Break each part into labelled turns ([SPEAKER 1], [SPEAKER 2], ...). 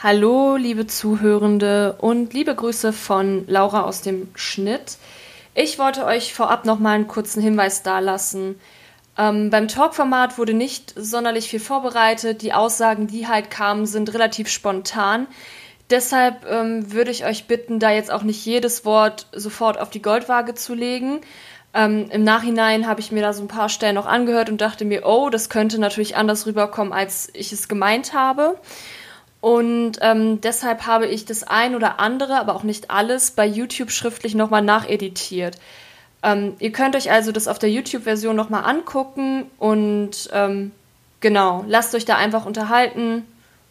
[SPEAKER 1] Hallo, liebe Zuhörende und liebe Grüße von Laura aus dem Schnitt. Ich wollte euch vorab noch mal einen kurzen Hinweis dalassen. Ähm, beim Talkformat wurde nicht sonderlich viel vorbereitet. Die Aussagen, die halt kamen, sind relativ spontan. Deshalb ähm, würde ich euch bitten, da jetzt auch nicht jedes Wort sofort auf die Goldwaage zu legen. Ähm, Im Nachhinein habe ich mir da so ein paar Stellen noch angehört und dachte mir, oh, das könnte natürlich anders rüberkommen, als ich es gemeint habe. Und ähm, deshalb habe ich das ein oder andere, aber auch nicht alles, bei YouTube schriftlich nochmal nacheditiert. Ähm, ihr könnt euch also das auf der YouTube-Version nochmal angucken und ähm, genau, lasst euch da einfach unterhalten.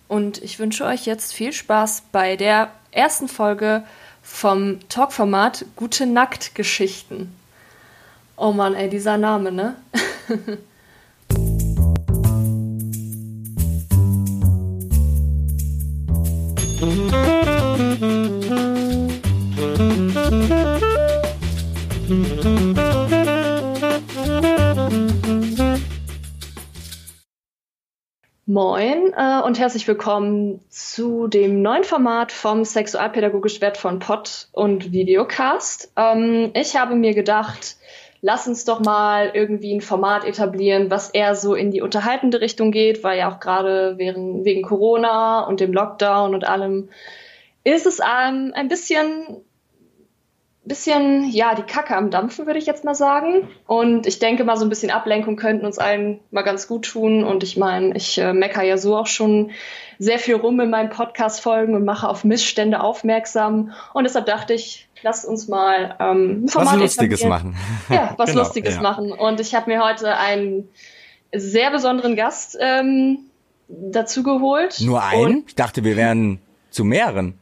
[SPEAKER 1] Und ich wünsche euch jetzt viel Spaß bei der ersten Folge vom Talkformat Gute Nacktgeschichten. Oh Mann, ey, dieser Name, ne? Moin äh, und herzlich willkommen zu dem neuen Format vom sexualpädagogisch wertvollen Pod und Videocast. Ähm, ich habe mir gedacht, lass uns doch mal irgendwie ein Format etablieren, was eher so in die unterhaltende Richtung geht, weil ja auch gerade wegen Corona und dem Lockdown und allem ist es ähm, ein bisschen bisschen, ja, die Kacke am Dampfen, würde ich jetzt mal sagen. Und ich denke mal, so ein bisschen Ablenkung könnten uns allen mal ganz gut tun. Und ich meine, ich äh, mecker ja so auch schon sehr viel rum in meinen Podcast-Folgen und mache auf Missstände aufmerksam. Und deshalb dachte ich, lasst uns mal ähm,
[SPEAKER 2] ein Format was Lustiges machen.
[SPEAKER 1] Ja, was genau, Lustiges ja. machen. Und ich habe mir heute einen sehr besonderen Gast ähm, dazu geholt.
[SPEAKER 2] Nur einen? Ich dachte, wir wären zu mehreren.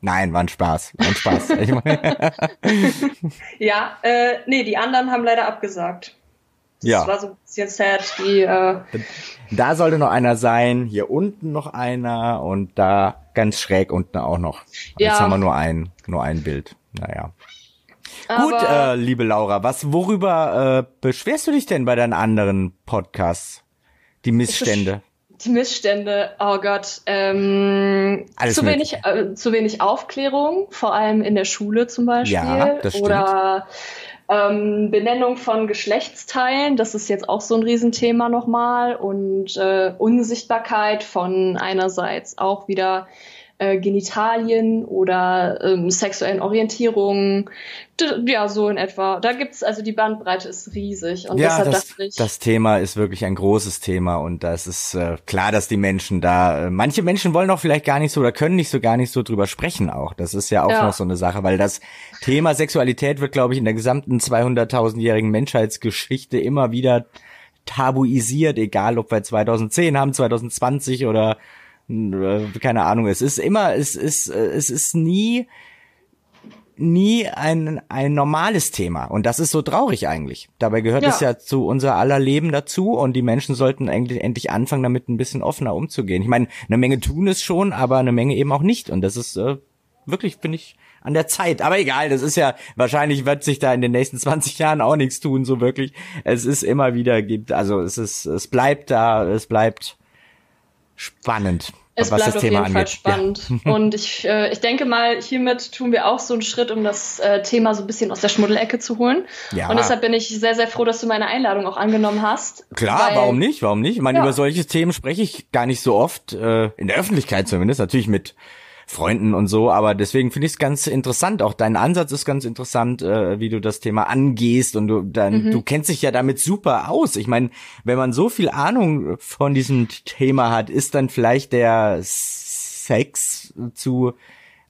[SPEAKER 2] Nein, war ein Spaß. War ein Spaß.
[SPEAKER 1] ja, äh, nee, die anderen haben leider abgesagt. Das ja. war so ein bisschen sad. Die, äh
[SPEAKER 2] da sollte noch einer sein, hier unten noch einer und da ganz schräg unten auch noch. Ja. Jetzt haben wir nur ein, nur ein Bild. Naja. Aber Gut, äh, liebe Laura, was, worüber äh, beschwerst du dich denn bei deinen anderen Podcasts? Die Missstände
[SPEAKER 1] die Missstände, oh Gott, ähm, zu wenig, äh, zu wenig Aufklärung, vor allem in der Schule zum Beispiel. Ja, das stimmt. Oder ähm, Benennung von Geschlechtsteilen, das ist jetzt auch so ein Riesenthema nochmal. Und äh, Unsichtbarkeit von einerseits auch wieder äh, Genitalien oder ähm, sexuellen Orientierungen. Ja, so in etwa. Da gibt's also die Bandbreite ist riesig.
[SPEAKER 2] Und ja, das, das Thema ist wirklich ein großes Thema und das ist äh, klar, dass die Menschen da, äh, manche Menschen wollen auch vielleicht gar nicht so oder können nicht so gar nicht so drüber sprechen auch. Das ist ja auch ja. noch so eine Sache, weil das Thema Sexualität wird, glaube ich, in der gesamten 200.000-jährigen Menschheitsgeschichte immer wieder tabuisiert, egal ob wir 2010 haben, 2020 oder keine Ahnung, es ist immer, es ist, äh, es ist nie, nie ein, ein normales Thema. Und das ist so traurig eigentlich. Dabei gehört ja. es ja zu unser aller Leben dazu und die Menschen sollten eigentlich endlich anfangen, damit ein bisschen offener umzugehen. Ich meine, eine Menge tun es schon, aber eine Menge eben auch nicht. Und das ist äh, wirklich, finde ich, an der Zeit. Aber egal, das ist ja, wahrscheinlich wird sich da in den nächsten 20 Jahren auch nichts tun, so wirklich. Es ist immer wieder, gibt, also es ist, es bleibt da, es bleibt spannend.
[SPEAKER 1] Es was bleibt das Thema auf jeden angeht. Fall spannend. Ja. Und ich, äh, ich denke mal, hiermit tun wir auch so einen Schritt, um das äh, Thema so ein bisschen aus der Schmuddelecke zu holen. Ja. Und deshalb bin ich sehr, sehr froh, dass du meine Einladung auch angenommen hast.
[SPEAKER 2] Klar, weil, warum nicht? Warum nicht? Ich meine, ja. über solche Themen spreche ich gar nicht so oft, äh, in der Öffentlichkeit zumindest, natürlich mit Freunden und so, aber deswegen finde ich es ganz interessant. Auch dein Ansatz ist ganz interessant, äh, wie du das Thema angehst und du dann, mhm. du kennst dich ja damit super aus. Ich meine, wenn man so viel Ahnung von diesem Thema hat, ist dann vielleicht der Sex zu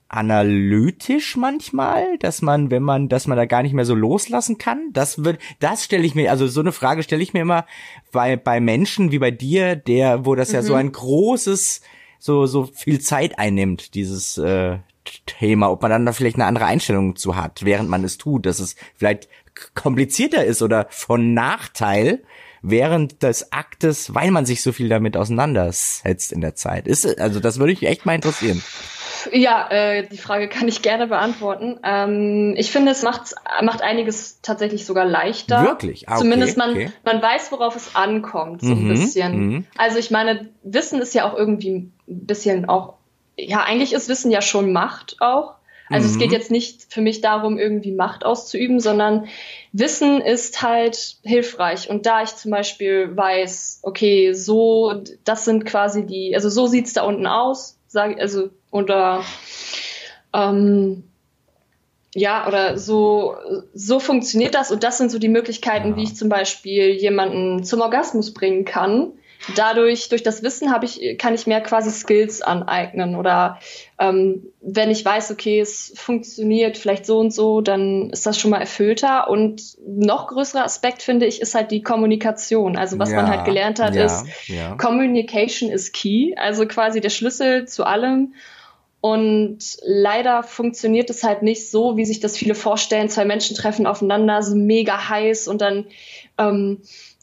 [SPEAKER 2] analytisch manchmal, dass man, wenn man, dass man da gar nicht mehr so loslassen kann. Das wird, das stelle ich mir, also so eine Frage stelle ich mir immer bei, bei Menschen wie bei dir, der, wo das mhm. ja so mhm. ein großes so, so viel Zeit einnimmt, dieses äh, Thema, ob man dann da vielleicht eine andere Einstellung zu hat, während man es tut, dass es vielleicht komplizierter ist oder von Nachteil während des Aktes, weil man sich so viel damit auseinandersetzt in der Zeit. Ist, also das würde ich echt mal interessieren.
[SPEAKER 1] Ja, äh, die Frage kann ich gerne beantworten. Ähm, ich finde, es macht, macht einiges tatsächlich sogar leichter.
[SPEAKER 2] Wirklich?
[SPEAKER 1] Ah, okay, Zumindest man, okay. man weiß, worauf es ankommt, so mhm, ein bisschen. Mhm. Also ich meine, Wissen ist ja auch irgendwie ein bisschen auch, ja, eigentlich ist Wissen ja schon Macht auch. Also mhm. es geht mhm. jetzt nicht für mich darum, irgendwie Macht auszuüben, sondern Wissen ist halt hilfreich. Und da ich zum Beispiel weiß, okay, so, das sind quasi die, also so sieht's da unten aus, sage also oder ähm, ja, oder so, so funktioniert das und das sind so die Möglichkeiten, ja. wie ich zum Beispiel jemanden zum Orgasmus bringen kann dadurch, durch das Wissen habe ich, kann ich mehr quasi Skills aneignen oder ähm, wenn ich weiß, okay, es funktioniert vielleicht so und so, dann ist das schon mal erfüllter. Und noch größerer Aspekt finde ich ist halt die Kommunikation. Also was ja, man halt gelernt hat, ja, ist ja. Communication is key, also quasi der Schlüssel zu allem. Und leider funktioniert es halt nicht so, wie sich das viele vorstellen. Zwei Menschen treffen aufeinander, sind mega heiß und dann ähm,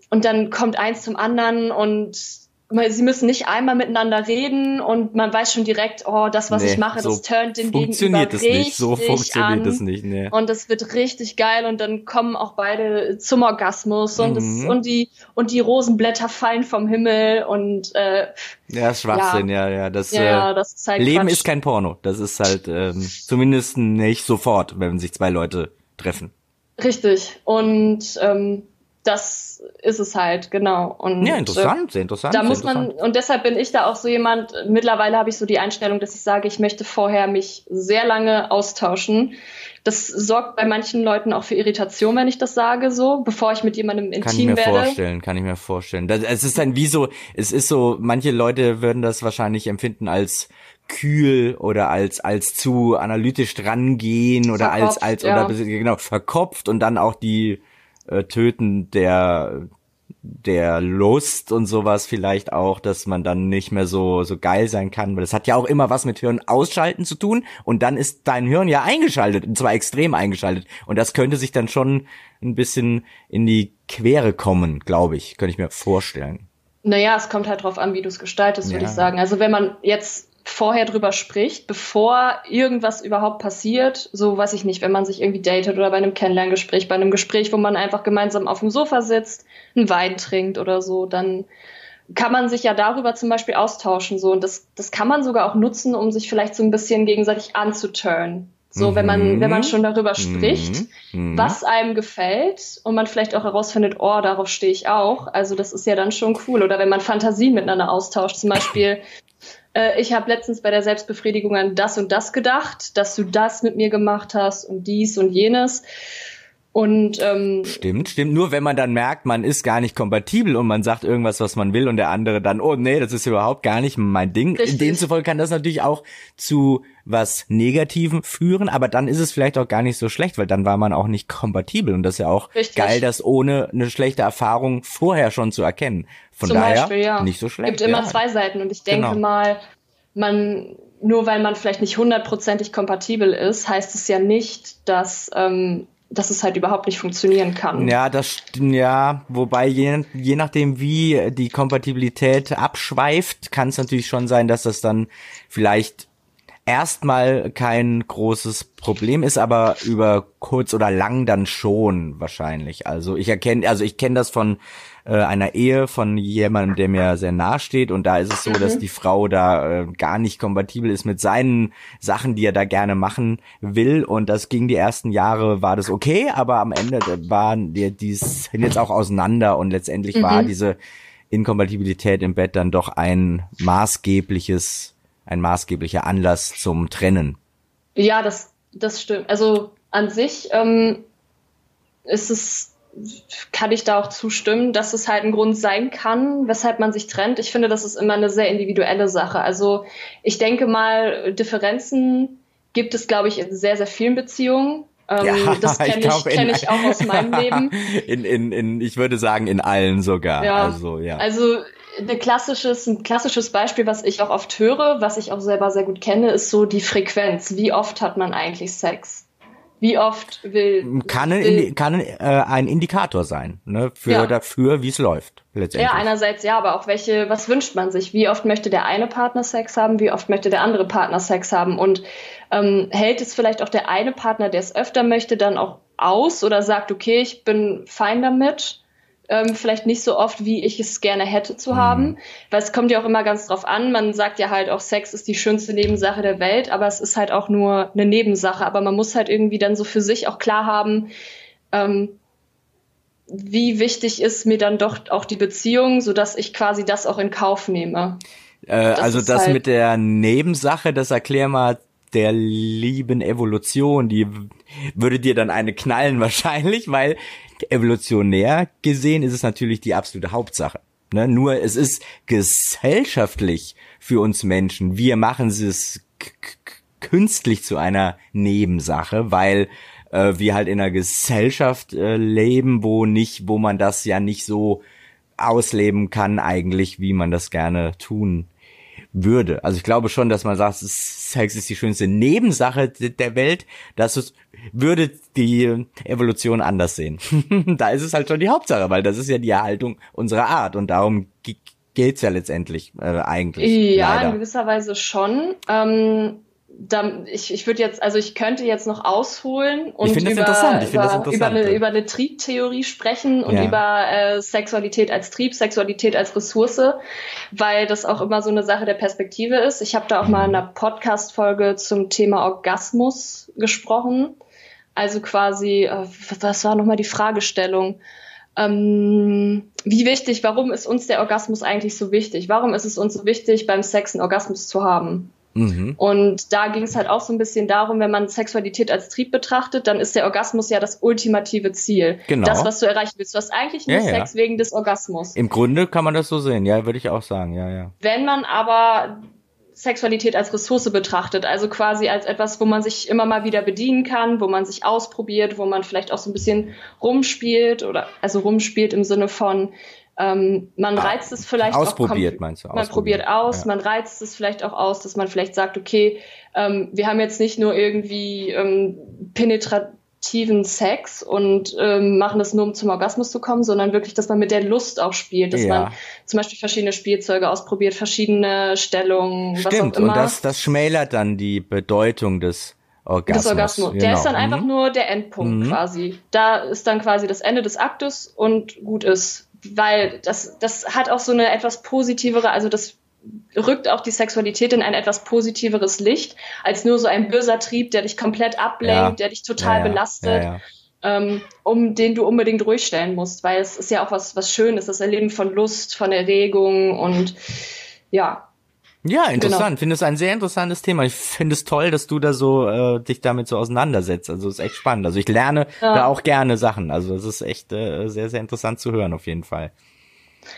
[SPEAKER 1] und dann kommt eins zum anderen und sie müssen nicht einmal miteinander reden und man weiß schon direkt, oh, das, was nee, ich mache, so das turnt den
[SPEAKER 2] funktioniert Gegenüber es nicht. So funktioniert es nicht. Nee.
[SPEAKER 1] Und das wird richtig geil und dann kommen auch beide zum Orgasmus und, mhm. das, und die und die Rosenblätter fallen vom Himmel und äh,
[SPEAKER 2] ja, Schwachsinn, ja, ja, ja. Das, ja, äh, das ist halt Leben Quatsch. ist kein Porno. Das ist halt ähm, zumindest nicht sofort, wenn sich zwei Leute treffen.
[SPEAKER 1] Richtig. Und ähm, das ist es halt, genau. Und,
[SPEAKER 2] ja, interessant, sehr interessant.
[SPEAKER 1] Da muss man, und deshalb bin ich da auch so jemand, mittlerweile habe ich so die Einstellung, dass ich sage, ich möchte vorher mich sehr lange austauschen. Das sorgt bei manchen Leuten auch für Irritation, wenn ich das sage, so, bevor ich mit jemandem intim werde. Kann ich mir
[SPEAKER 2] werde. vorstellen, kann ich mir vorstellen. Das, es ist dann wie so, es ist so, manche Leute würden das wahrscheinlich empfinden als kühl oder als als zu analytisch drangehen oder verkopft, als als ja. oder genau verkopft und dann auch die äh, Töten der der Lust und sowas vielleicht auch, dass man dann nicht mehr so so geil sein kann, weil das hat ja auch immer was mit Hirn ausschalten zu tun und dann ist dein Hirn ja eingeschaltet und zwar extrem eingeschaltet und das könnte sich dann schon ein bisschen in die Quere kommen, glaube ich, könnte ich mir vorstellen.
[SPEAKER 1] Naja, es kommt halt drauf an, wie du es gestaltest, würde ja. ich sagen. Also wenn man jetzt vorher drüber spricht, bevor irgendwas überhaupt passiert. So weiß ich nicht, wenn man sich irgendwie datet oder bei einem Kennenlerngespräch, bei einem Gespräch, wo man einfach gemeinsam auf dem Sofa sitzt, einen Wein trinkt oder so, dann kann man sich ja darüber zum Beispiel austauschen. So. Und das, das kann man sogar auch nutzen, um sich vielleicht so ein bisschen gegenseitig anzuturnen. So, mhm. wenn man, wenn man schon darüber mhm. spricht, mhm. was einem gefällt und man vielleicht auch herausfindet, oh, darauf stehe ich auch. Also das ist ja dann schon cool. Oder wenn man Fantasien miteinander austauscht, zum Beispiel, äh, ich habe letztens bei der Selbstbefriedigung an das und das gedacht, dass du das mit mir gemacht hast und dies und jenes. Und ähm,
[SPEAKER 2] stimmt, stimmt. Nur wenn man dann merkt, man ist gar nicht kompatibel und man sagt irgendwas, was man will, und der andere dann, oh nee, das ist überhaupt gar nicht mein Ding. Richtig. Demzufolge kann das natürlich auch zu was Negativem führen, aber dann ist es vielleicht auch gar nicht so schlecht, weil dann war man auch nicht kompatibel und das ist ja auch Richtig. geil, das ohne eine schlechte Erfahrung vorher schon zu erkennen. Von Zum daher Beispiel, ja. nicht so schlecht.
[SPEAKER 1] Es gibt immer zwei Seiten und ich denke genau. mal, man nur weil man vielleicht nicht hundertprozentig kompatibel ist, heißt es ja nicht, dass ähm, dass es halt überhaupt nicht funktionieren kann.
[SPEAKER 2] Ja, das ja, wobei je, je nachdem wie die Kompatibilität abschweift, kann es natürlich schon sein, dass das dann vielleicht erstmal kein großes Problem ist, aber über kurz oder lang dann schon wahrscheinlich. Also ich erkenne, also ich kenne das von äh, einer Ehe von jemandem, der mir sehr nahe steht und da ist es so, mhm. dass die Frau da äh, gar nicht kompatibel ist mit seinen Sachen, die er da gerne machen will und das ging die ersten Jahre war das okay, aber am Ende waren die, die sind jetzt auch auseinander und letztendlich mhm. war diese Inkompatibilität im Bett dann doch ein maßgebliches ein maßgeblicher Anlass zum Trennen.
[SPEAKER 1] Ja, das, das stimmt. Also an sich ähm, ist es, kann ich da auch zustimmen, dass es halt ein Grund sein kann, weshalb man sich trennt. Ich finde, das ist immer eine sehr individuelle Sache. Also ich denke mal, Differenzen gibt es, glaube ich, in sehr, sehr vielen Beziehungen. Ähm, ja, das kenne ich, ich, kenn ich auch aus meinem Leben.
[SPEAKER 2] In, in, in, ich würde sagen, in allen sogar. Ja, also, ja.
[SPEAKER 1] also ein klassisches, ein klassisches Beispiel, was ich auch oft höre, was ich auch selber sehr gut kenne, ist so die Frequenz. Wie oft hat man eigentlich Sex? Wie oft will.
[SPEAKER 2] Kann, will, ein, kann äh, ein Indikator sein, ne? Für ja. dafür, wie es läuft.
[SPEAKER 1] Letztendlich. Ja, einerseits ja, aber auch welche, was wünscht man sich? Wie oft möchte der eine Partner Sex haben? Wie oft möchte der andere Partner Sex haben? Und ähm, hält es vielleicht auch der eine Partner, der es öfter möchte, dann auch aus oder sagt, okay, ich bin fein damit? Ähm, vielleicht nicht so oft, wie ich es gerne hätte zu mhm. haben. Weil es kommt ja auch immer ganz drauf an. Man sagt ja halt auch, Sex ist die schönste Nebensache der Welt, aber es ist halt auch nur eine Nebensache. Aber man muss halt irgendwie dann so für sich auch klar haben, ähm, wie wichtig ist mir dann doch auch die Beziehung, so dass ich quasi das auch in Kauf nehme.
[SPEAKER 2] Äh, das also das halt mit der Nebensache, das erklär mal der lieben Evolution, die würde dir dann eine knallen wahrscheinlich, weil evolutionär gesehen ist es natürlich die absolute Hauptsache. Ne? Nur es ist gesellschaftlich für uns Menschen. Wir machen es künstlich zu einer Nebensache, weil äh, wir halt in einer Gesellschaft äh, leben, wo nicht, wo man das ja nicht so ausleben kann eigentlich, wie man das gerne tun würde. Also ich glaube schon, dass man sagt, Sex ist die schönste Nebensache der Welt. Das ist, würde die Evolution anders sehen. da ist es halt schon die Hauptsache, weil das ist ja die Erhaltung unserer Art und darum geht's ja letztendlich äh, eigentlich.
[SPEAKER 1] Ja, leider. in gewisser Weise schon. Ähm, ich, ich würde jetzt, also ich könnte jetzt noch ausholen und über, über, über, eine, über eine Triebtheorie sprechen und ja. über äh, Sexualität als Trieb, Sexualität als Ressource, weil das auch immer so eine Sache der Perspektive ist. Ich habe da auch mal in einer Podcast-Folge zum Thema Orgasmus gesprochen. Also quasi, äh, was war nochmal die Fragestellung? Ähm, wie wichtig, warum ist uns der Orgasmus eigentlich so wichtig? Warum ist es uns so wichtig, beim Sex einen Orgasmus zu haben? Mhm. Und da ging es halt auch so ein bisschen darum, wenn man Sexualität als Trieb betrachtet, dann ist der Orgasmus ja das ultimative Ziel. Genau. Das, was du erreichen willst. Du hast eigentlich nur ja, Sex ja. wegen des Orgasmus.
[SPEAKER 2] Im Grunde kann man das so sehen, ja, würde ich auch sagen, ja, ja.
[SPEAKER 1] Wenn man aber Sexualität als Ressource betrachtet, also quasi als etwas, wo man sich immer mal wieder bedienen kann, wo man sich ausprobiert, wo man vielleicht auch so ein bisschen rumspielt oder also rumspielt im Sinne von ähm, man ah, reizt es vielleicht
[SPEAKER 2] ausprobiert, auch meinst du?
[SPEAKER 1] Man probiert aus, ja. man reizt es vielleicht auch aus, dass man vielleicht sagt, okay, ähm, wir haben jetzt nicht nur irgendwie ähm, penetrativen Sex und ähm, machen das nur, um zum Orgasmus zu kommen, sondern wirklich, dass man mit der Lust auch spielt, dass ja. man zum Beispiel verschiedene Spielzeuge ausprobiert, verschiedene Stellungen,
[SPEAKER 2] Stimmt, was auch immer. und das, das schmälert dann die Bedeutung des Orgasmus. Das Orgasmus.
[SPEAKER 1] Genau. Der ist dann einfach mhm. nur der Endpunkt mhm. quasi. Da ist dann quasi das Ende des Aktes und gut ist weil das, das hat auch so eine etwas positivere, also das rückt auch die Sexualität in ein etwas positiveres Licht, als nur so ein böser Trieb, der dich komplett ablenkt, ja. der dich total ja, ja. belastet, ähm, um den du unbedingt ruhig stellen musst, weil es ist ja auch was, was Schönes, das Erleben von Lust, von Erregung und ja,
[SPEAKER 2] ja, interessant. Genau. Finde es ein sehr interessantes Thema. Ich finde es toll, dass du da so äh, dich damit so auseinandersetzt. Also ist echt spannend. Also ich lerne ja. da auch gerne Sachen. Also es ist echt äh, sehr, sehr interessant zu hören auf jeden Fall.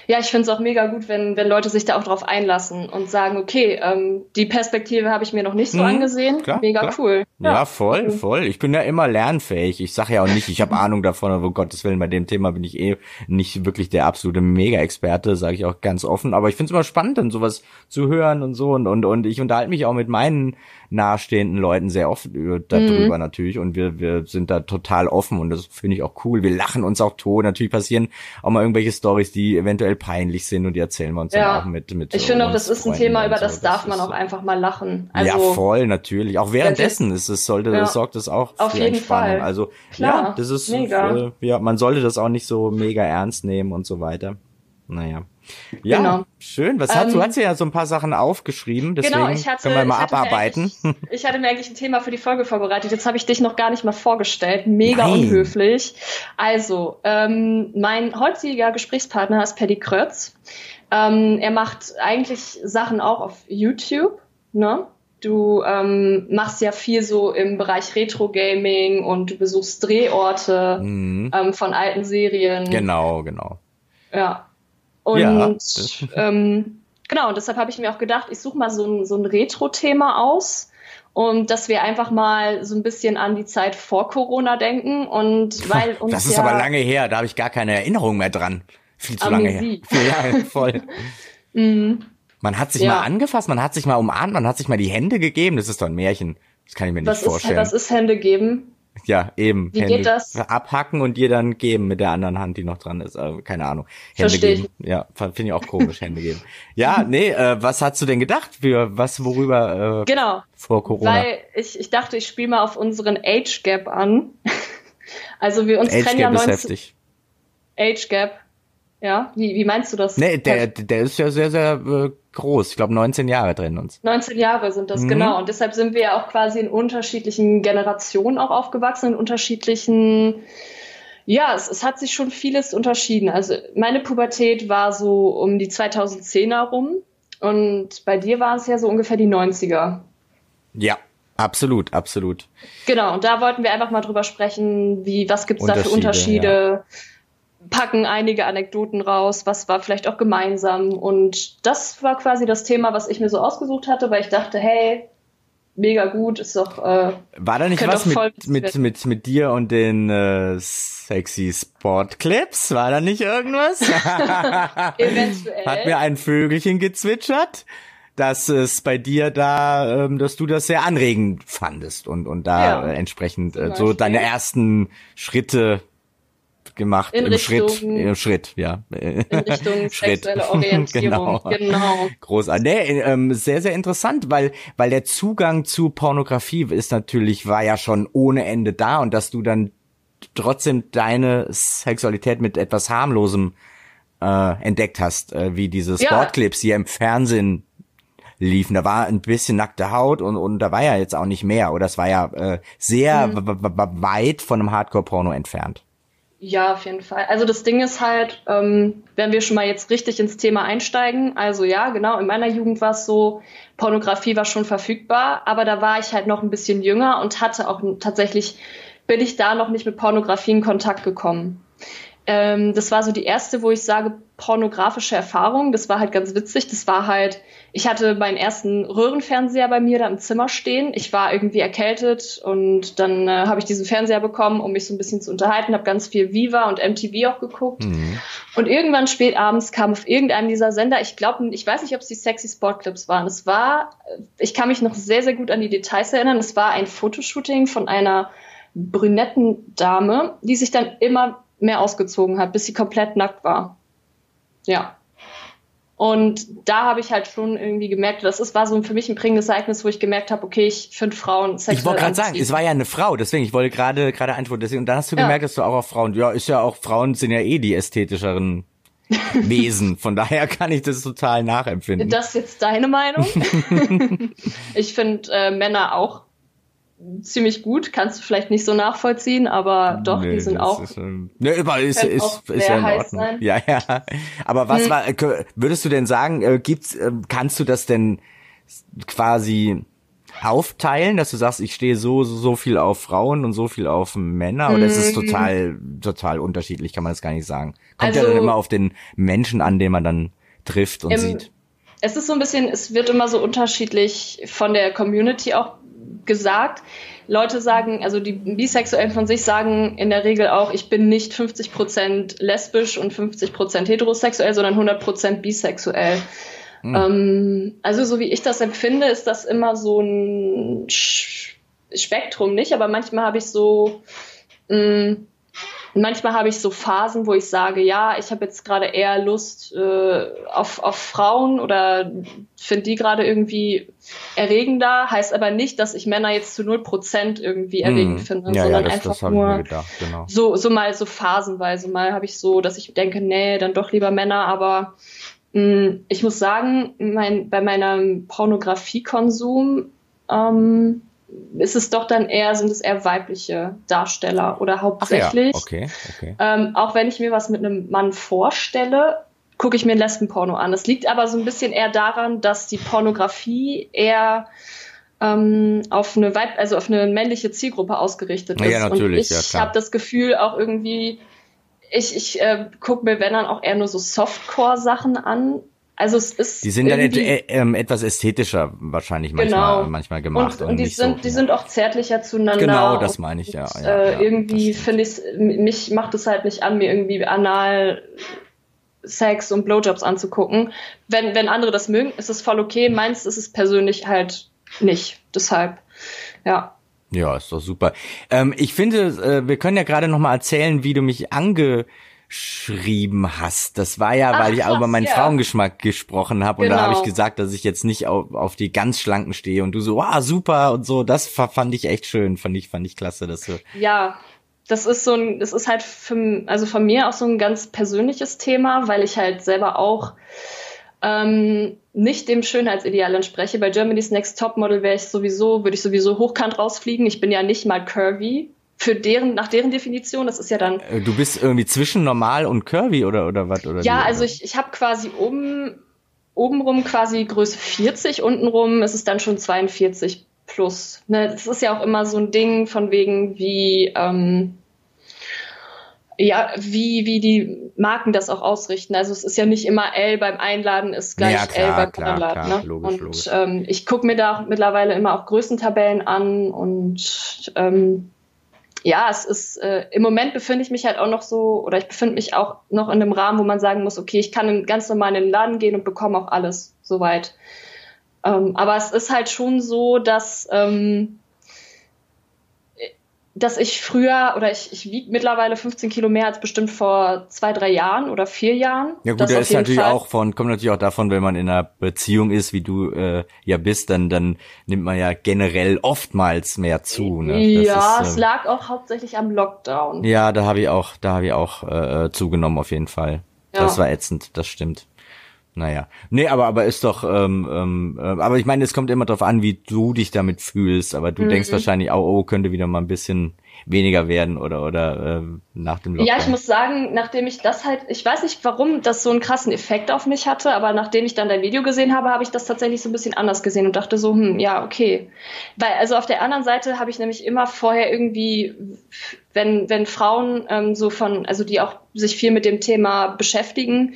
[SPEAKER 1] Ja, ich finde es auch mega gut, wenn, wenn Leute sich da auch drauf einlassen und sagen, okay, ähm, die Perspektive habe ich mir noch nicht so mhm, angesehen. Klar, mega klar. cool.
[SPEAKER 2] Ja, ja, voll, mhm. voll. Ich bin ja immer lernfähig. Ich sage ja auch nicht, ich habe Ahnung davon, aber um Gottes Willen, bei dem Thema bin ich eh nicht wirklich der absolute Mega-Experte, sage ich auch ganz offen. Aber ich finde es immer spannend, dann sowas zu hören und so. Und, und, und ich unterhalte mich auch mit meinen nahestehenden Leuten sehr oft darüber mhm. natürlich. Und wir, wir sind da total offen und das finde ich auch cool. Wir lachen uns auch tot. Natürlich passieren auch mal irgendwelche Stories, die eventuell peinlich sind und die erzählen wir uns ja. dann auch mit mit.
[SPEAKER 1] Ich finde auch, das ist ein Thema, über das so. darf das man auch einfach mal lachen.
[SPEAKER 2] Also, ja, voll natürlich. Auch währenddessen ist es sollte ja. sorgt es auch
[SPEAKER 1] Auf für jeden Entspannung. Fall.
[SPEAKER 2] Also Klar. ja, das ist mega. Äh, ja, man sollte das auch nicht so mega ernst nehmen und so weiter. Naja. Ja, genau. schön. Was hast ähm, du hast ja so ein paar Sachen aufgeschrieben, genau, deswegen genau, ich hatte, können wir mal abarbeiten.
[SPEAKER 1] Ich hatte mir eigentlich ein Thema für die Folge vorbereitet. Jetzt habe ich dich noch gar nicht mal vorgestellt. Mega Nein. unhöflich. Also, ähm, mein heutiger Gesprächspartner ist Paddy Krötz. Ähm, er macht eigentlich Sachen auch auf YouTube, ne? Du ähm, machst ja viel so im Bereich Retro-Gaming und du besuchst Drehorte mhm. ähm, von alten Serien.
[SPEAKER 2] Genau, genau.
[SPEAKER 1] Ja, und ja. ähm, genau, und deshalb habe ich mir auch gedacht, ich suche mal so ein, so ein Retro-Thema aus. Und dass wir einfach mal so ein bisschen an die Zeit vor Corona denken und weil uns
[SPEAKER 2] Das ist ja aber lange her, da habe ich gar keine Erinnerung mehr dran. Viel zu lange her. Ja, voll. mhm. Man hat sich ja. mal angefasst, man hat sich mal umarmt, man hat sich mal die Hände gegeben. Das ist doch ein Märchen. Das kann ich mir nicht
[SPEAKER 1] was
[SPEAKER 2] vorstellen.
[SPEAKER 1] Ist, was ist Hände geben?
[SPEAKER 2] Ja, eben.
[SPEAKER 1] Wie Hände geht das?
[SPEAKER 2] Abhacken und dir dann geben mit der anderen Hand, die noch dran ist. Also, keine Ahnung. Hände Versteh geben. Ich. Ja, finde ich auch komisch, Hände geben. Ja, nee, äh, was hast du denn gedacht? Für was, worüber
[SPEAKER 1] äh, genau, vor Corona? Weil ich, ich dachte, ich spiele mal auf unseren Age Gap an. also wir uns Age trennen Gap ja 19. Ist heftig. Age Gap. Ja, wie, wie meinst du das?
[SPEAKER 2] Nee, der, der ist ja sehr, sehr äh, groß. Ich glaube, 19 Jahre trennen uns.
[SPEAKER 1] 19 Jahre sind das, mhm. genau. Und deshalb sind wir ja auch quasi in unterschiedlichen Generationen auch aufgewachsen, in unterschiedlichen, ja, es, es hat sich schon vieles unterschieden. Also meine Pubertät war so um die 2010er rum und bei dir war es ja so ungefähr die 90er.
[SPEAKER 2] Ja, absolut, absolut.
[SPEAKER 1] Genau, und da wollten wir einfach mal drüber sprechen, wie, was gibt's da für Unterschiede? Ja packen einige Anekdoten raus, was war vielleicht auch gemeinsam. Und das war quasi das Thema, was ich mir so ausgesucht hatte, weil ich dachte, hey, mega gut, ist doch. Äh,
[SPEAKER 2] war da nicht was mit, mit, mit, mit dir und den äh, sexy Sportclips? War da nicht irgendwas? Eventuell. Hat mir ein Vögelchen gezwitschert? dass es bei dir da, ähm, dass du das sehr anregend fandest und und da ja, entsprechend äh, so deine ersten Schritte gemacht in im Richtung, Schritt, im Schritt, ja.
[SPEAKER 1] In Richtung Schritt. sexuelle Orientierung, genau. genau.
[SPEAKER 2] Großartig. Nee, ähm, sehr, sehr interessant, weil, weil der Zugang zu Pornografie ist natürlich, war ja schon ohne Ende da und dass du dann trotzdem deine Sexualität mit etwas harmlosem äh, entdeckt hast, äh, wie diese Sportclips, die ja im Fernsehen liefen. Da war ein bisschen nackte Haut und, und da war ja jetzt auch nicht mehr. Oder es war ja äh, sehr mhm. weit von einem Hardcore-Porno entfernt.
[SPEAKER 1] Ja, auf jeden Fall. Also das Ding ist halt, ähm, wenn wir schon mal jetzt richtig ins Thema einsteigen, also ja, genau, in meiner Jugend war es so, Pornografie war schon verfügbar, aber da war ich halt noch ein bisschen jünger und hatte auch tatsächlich, bin ich da noch nicht mit Pornografie in Kontakt gekommen. Ähm, das war so die erste, wo ich sage, pornografische Erfahrung. Das war halt ganz witzig. Das war halt, ich hatte meinen ersten Röhrenfernseher bei mir da im Zimmer stehen. Ich war irgendwie erkältet und dann äh, habe ich diesen Fernseher bekommen, um mich so ein bisschen zu unterhalten. Habe ganz viel Viva und MTV auch geguckt. Mhm. Und irgendwann spät abends kam auf irgendeinem dieser Sender, ich glaube, ich weiß nicht, ob es die Sexy Sport Clips waren. Es war, ich kann mich noch sehr, sehr gut an die Details erinnern. Es war ein Fotoshooting von einer brünetten Dame, die sich dann immer mehr ausgezogen hat, bis sie komplett nackt war. Ja. Und da habe ich halt schon irgendwie gemerkt, das ist, war so für mich ein prägendes Ereignis, wo ich gemerkt habe, okay, ich finde Frauen
[SPEAKER 2] sexuell Ich wollte gerade sagen, es war ja eine Frau, deswegen, ich wollte gerade gerade antworten. Deswegen, und dann hast du gemerkt, ja. dass du auch auf Frauen, ja, ist ja auch, Frauen sind ja eh die ästhetischeren Wesen. Von daher kann ich das total nachempfinden.
[SPEAKER 1] Das ist jetzt deine Meinung? ich finde äh, Männer auch ziemlich gut, kannst du vielleicht nicht so nachvollziehen, aber doch, nee, die sind auch. Ist, ähm,
[SPEAKER 2] ne, überall ist, ist, ist ja in Ordnung. Sein. Ja, ja. Aber was hm. war, würdest du denn sagen, äh, gibt's, äh, kannst du das denn quasi aufteilen, dass du sagst, ich stehe so, so, so viel auf Frauen und so viel auf Männer? Oder ist es hm. total, total unterschiedlich, kann man das gar nicht sagen? Kommt also, ja dann immer auf den Menschen an, den man dann trifft und im, sieht.
[SPEAKER 1] Es ist so ein bisschen, es wird immer so unterschiedlich von der Community auch gesagt. Leute sagen, also die Bisexuellen von sich sagen in der Regel auch, ich bin nicht 50% lesbisch und 50% heterosexuell, sondern 100% bisexuell. Mhm. Ähm, also so wie ich das empfinde, ist das immer so ein Spektrum nicht, aber manchmal habe ich so mh, mm, manchmal habe ich so Phasen, wo ich sage, ja, ich habe jetzt gerade eher Lust äh, auf, auf Frauen oder finde die gerade irgendwie erregender, heißt aber nicht, dass ich Männer jetzt zu null Prozent irgendwie erregend hm. finde, ja, sondern ja, das, einfach das nur gedacht, genau. so, so mal so phasenweise. Mal habe ich so, dass ich denke, nee, dann doch lieber Männer, aber mh, mm, ich muss sagen, mein, bei meinem Pornografiekonsum ähm, ist es doch dann eher, sind es eher weibliche Darsteller oder hauptsächlich.
[SPEAKER 2] Ja. Okay, okay.
[SPEAKER 1] Ähm, auch wenn ich mir was mit einem Mann vorstelle, gucke ich mir ein Lesbenporno an. Das liegt aber so ein bisschen eher daran, dass die Pornografie eher ähm, auf eine Weib also auf eine männliche Zielgruppe ausgerichtet ist.
[SPEAKER 2] Ja, natürlich.
[SPEAKER 1] Und ich ja, habe das Gefühl auch irgendwie, ich, ich äh, gucke mir, wenn dann auch eher nur so Softcore-Sachen an, also es ist
[SPEAKER 2] die sind dann et äh, ähm, etwas ästhetischer wahrscheinlich manchmal genau. manchmal gemacht
[SPEAKER 1] und, und, und die sind so, die sind auch zärtlicher zueinander.
[SPEAKER 2] Genau, das meine ich ja. Und,
[SPEAKER 1] ja, äh, ja irgendwie finde ich mich macht es halt nicht an mir irgendwie anal Sex und Blowjobs anzugucken. Wenn wenn andere das mögen, ist es voll okay. Meins ist es persönlich halt nicht. Deshalb ja.
[SPEAKER 2] Ja, ist doch super. Ähm, ich finde, äh, wir können ja gerade noch mal erzählen, wie du mich angeschrieben hast. Das war ja, Ach, weil ich auch über meinen ja. Frauengeschmack gesprochen habe und da habe ich genau. gesagt, dass ich jetzt nicht auf, auf die ganz schlanken stehe und du so, wow, super und so. Das fand ich echt schön, fand ich fand ich klasse, dass du.
[SPEAKER 1] Ja, das ist so ein, das ist halt für, also von mir auch so ein ganz persönliches Thema, weil ich halt selber auch ähm, nicht dem Schönheitsideal entspreche. Bei Germany's Next Top Model wäre ich sowieso, würde ich sowieso hochkant rausfliegen. Ich bin ja nicht mal curvy. Für deren, nach deren Definition, das ist ja dann.
[SPEAKER 2] Äh, du bist irgendwie zwischen normal und curvy oder, oder was? Oder
[SPEAKER 1] ja, also ich, ich habe quasi oben, obenrum quasi Größe 40, untenrum ist es dann schon 42 plus. Ne, das ist ja auch immer so ein Ding von wegen, wie, ähm, ja, wie, wie die Marken das auch ausrichten. Also es ist ja nicht immer L beim Einladen ist gleich ja, klar, L beim klar, Anladen. Klar, ne? logisch, und logisch. Ähm, ich gucke mir da mittlerweile immer auch Größentabellen an und ähm, ja, es ist äh, im Moment befinde ich mich halt auch noch so oder ich befinde mich auch noch in einem Rahmen, wo man sagen muss, okay, ich kann ganz normal in den Laden gehen und bekomme auch alles soweit. Ähm, aber es ist halt schon so, dass ähm, dass ich früher oder ich, ich wiege mittlerweile 15 Kilo mehr als bestimmt vor zwei, drei Jahren oder vier Jahren.
[SPEAKER 2] Ja gut, das der ist natürlich Fall. auch von, kommt natürlich auch davon, wenn man in einer Beziehung ist, wie du äh, ja bist, dann, dann nimmt man ja generell oftmals mehr zu. Ne?
[SPEAKER 1] ja, ist, äh, es lag auch hauptsächlich am Lockdown.
[SPEAKER 2] Ja, da habe ich auch, da habe ich auch äh, zugenommen auf jeden Fall. Ja. Das war ätzend, das stimmt. Naja. Nee, aber, aber ist doch, ähm, ähm, äh, aber ich meine, es kommt immer darauf an, wie du dich damit fühlst, aber du mhm. denkst wahrscheinlich, oh, oh, könnte wieder mal ein bisschen weniger werden oder oder äh, nach dem
[SPEAKER 1] Lockdown. Ja, ich muss sagen, nachdem ich das halt, ich weiß nicht, warum das so einen krassen Effekt auf mich hatte, aber nachdem ich dann dein Video gesehen habe, habe ich das tatsächlich so ein bisschen anders gesehen und dachte so, hm, ja, okay. Weil, also auf der anderen Seite habe ich nämlich immer vorher irgendwie, wenn, wenn Frauen ähm, so von, also die auch sich viel mit dem Thema beschäftigen,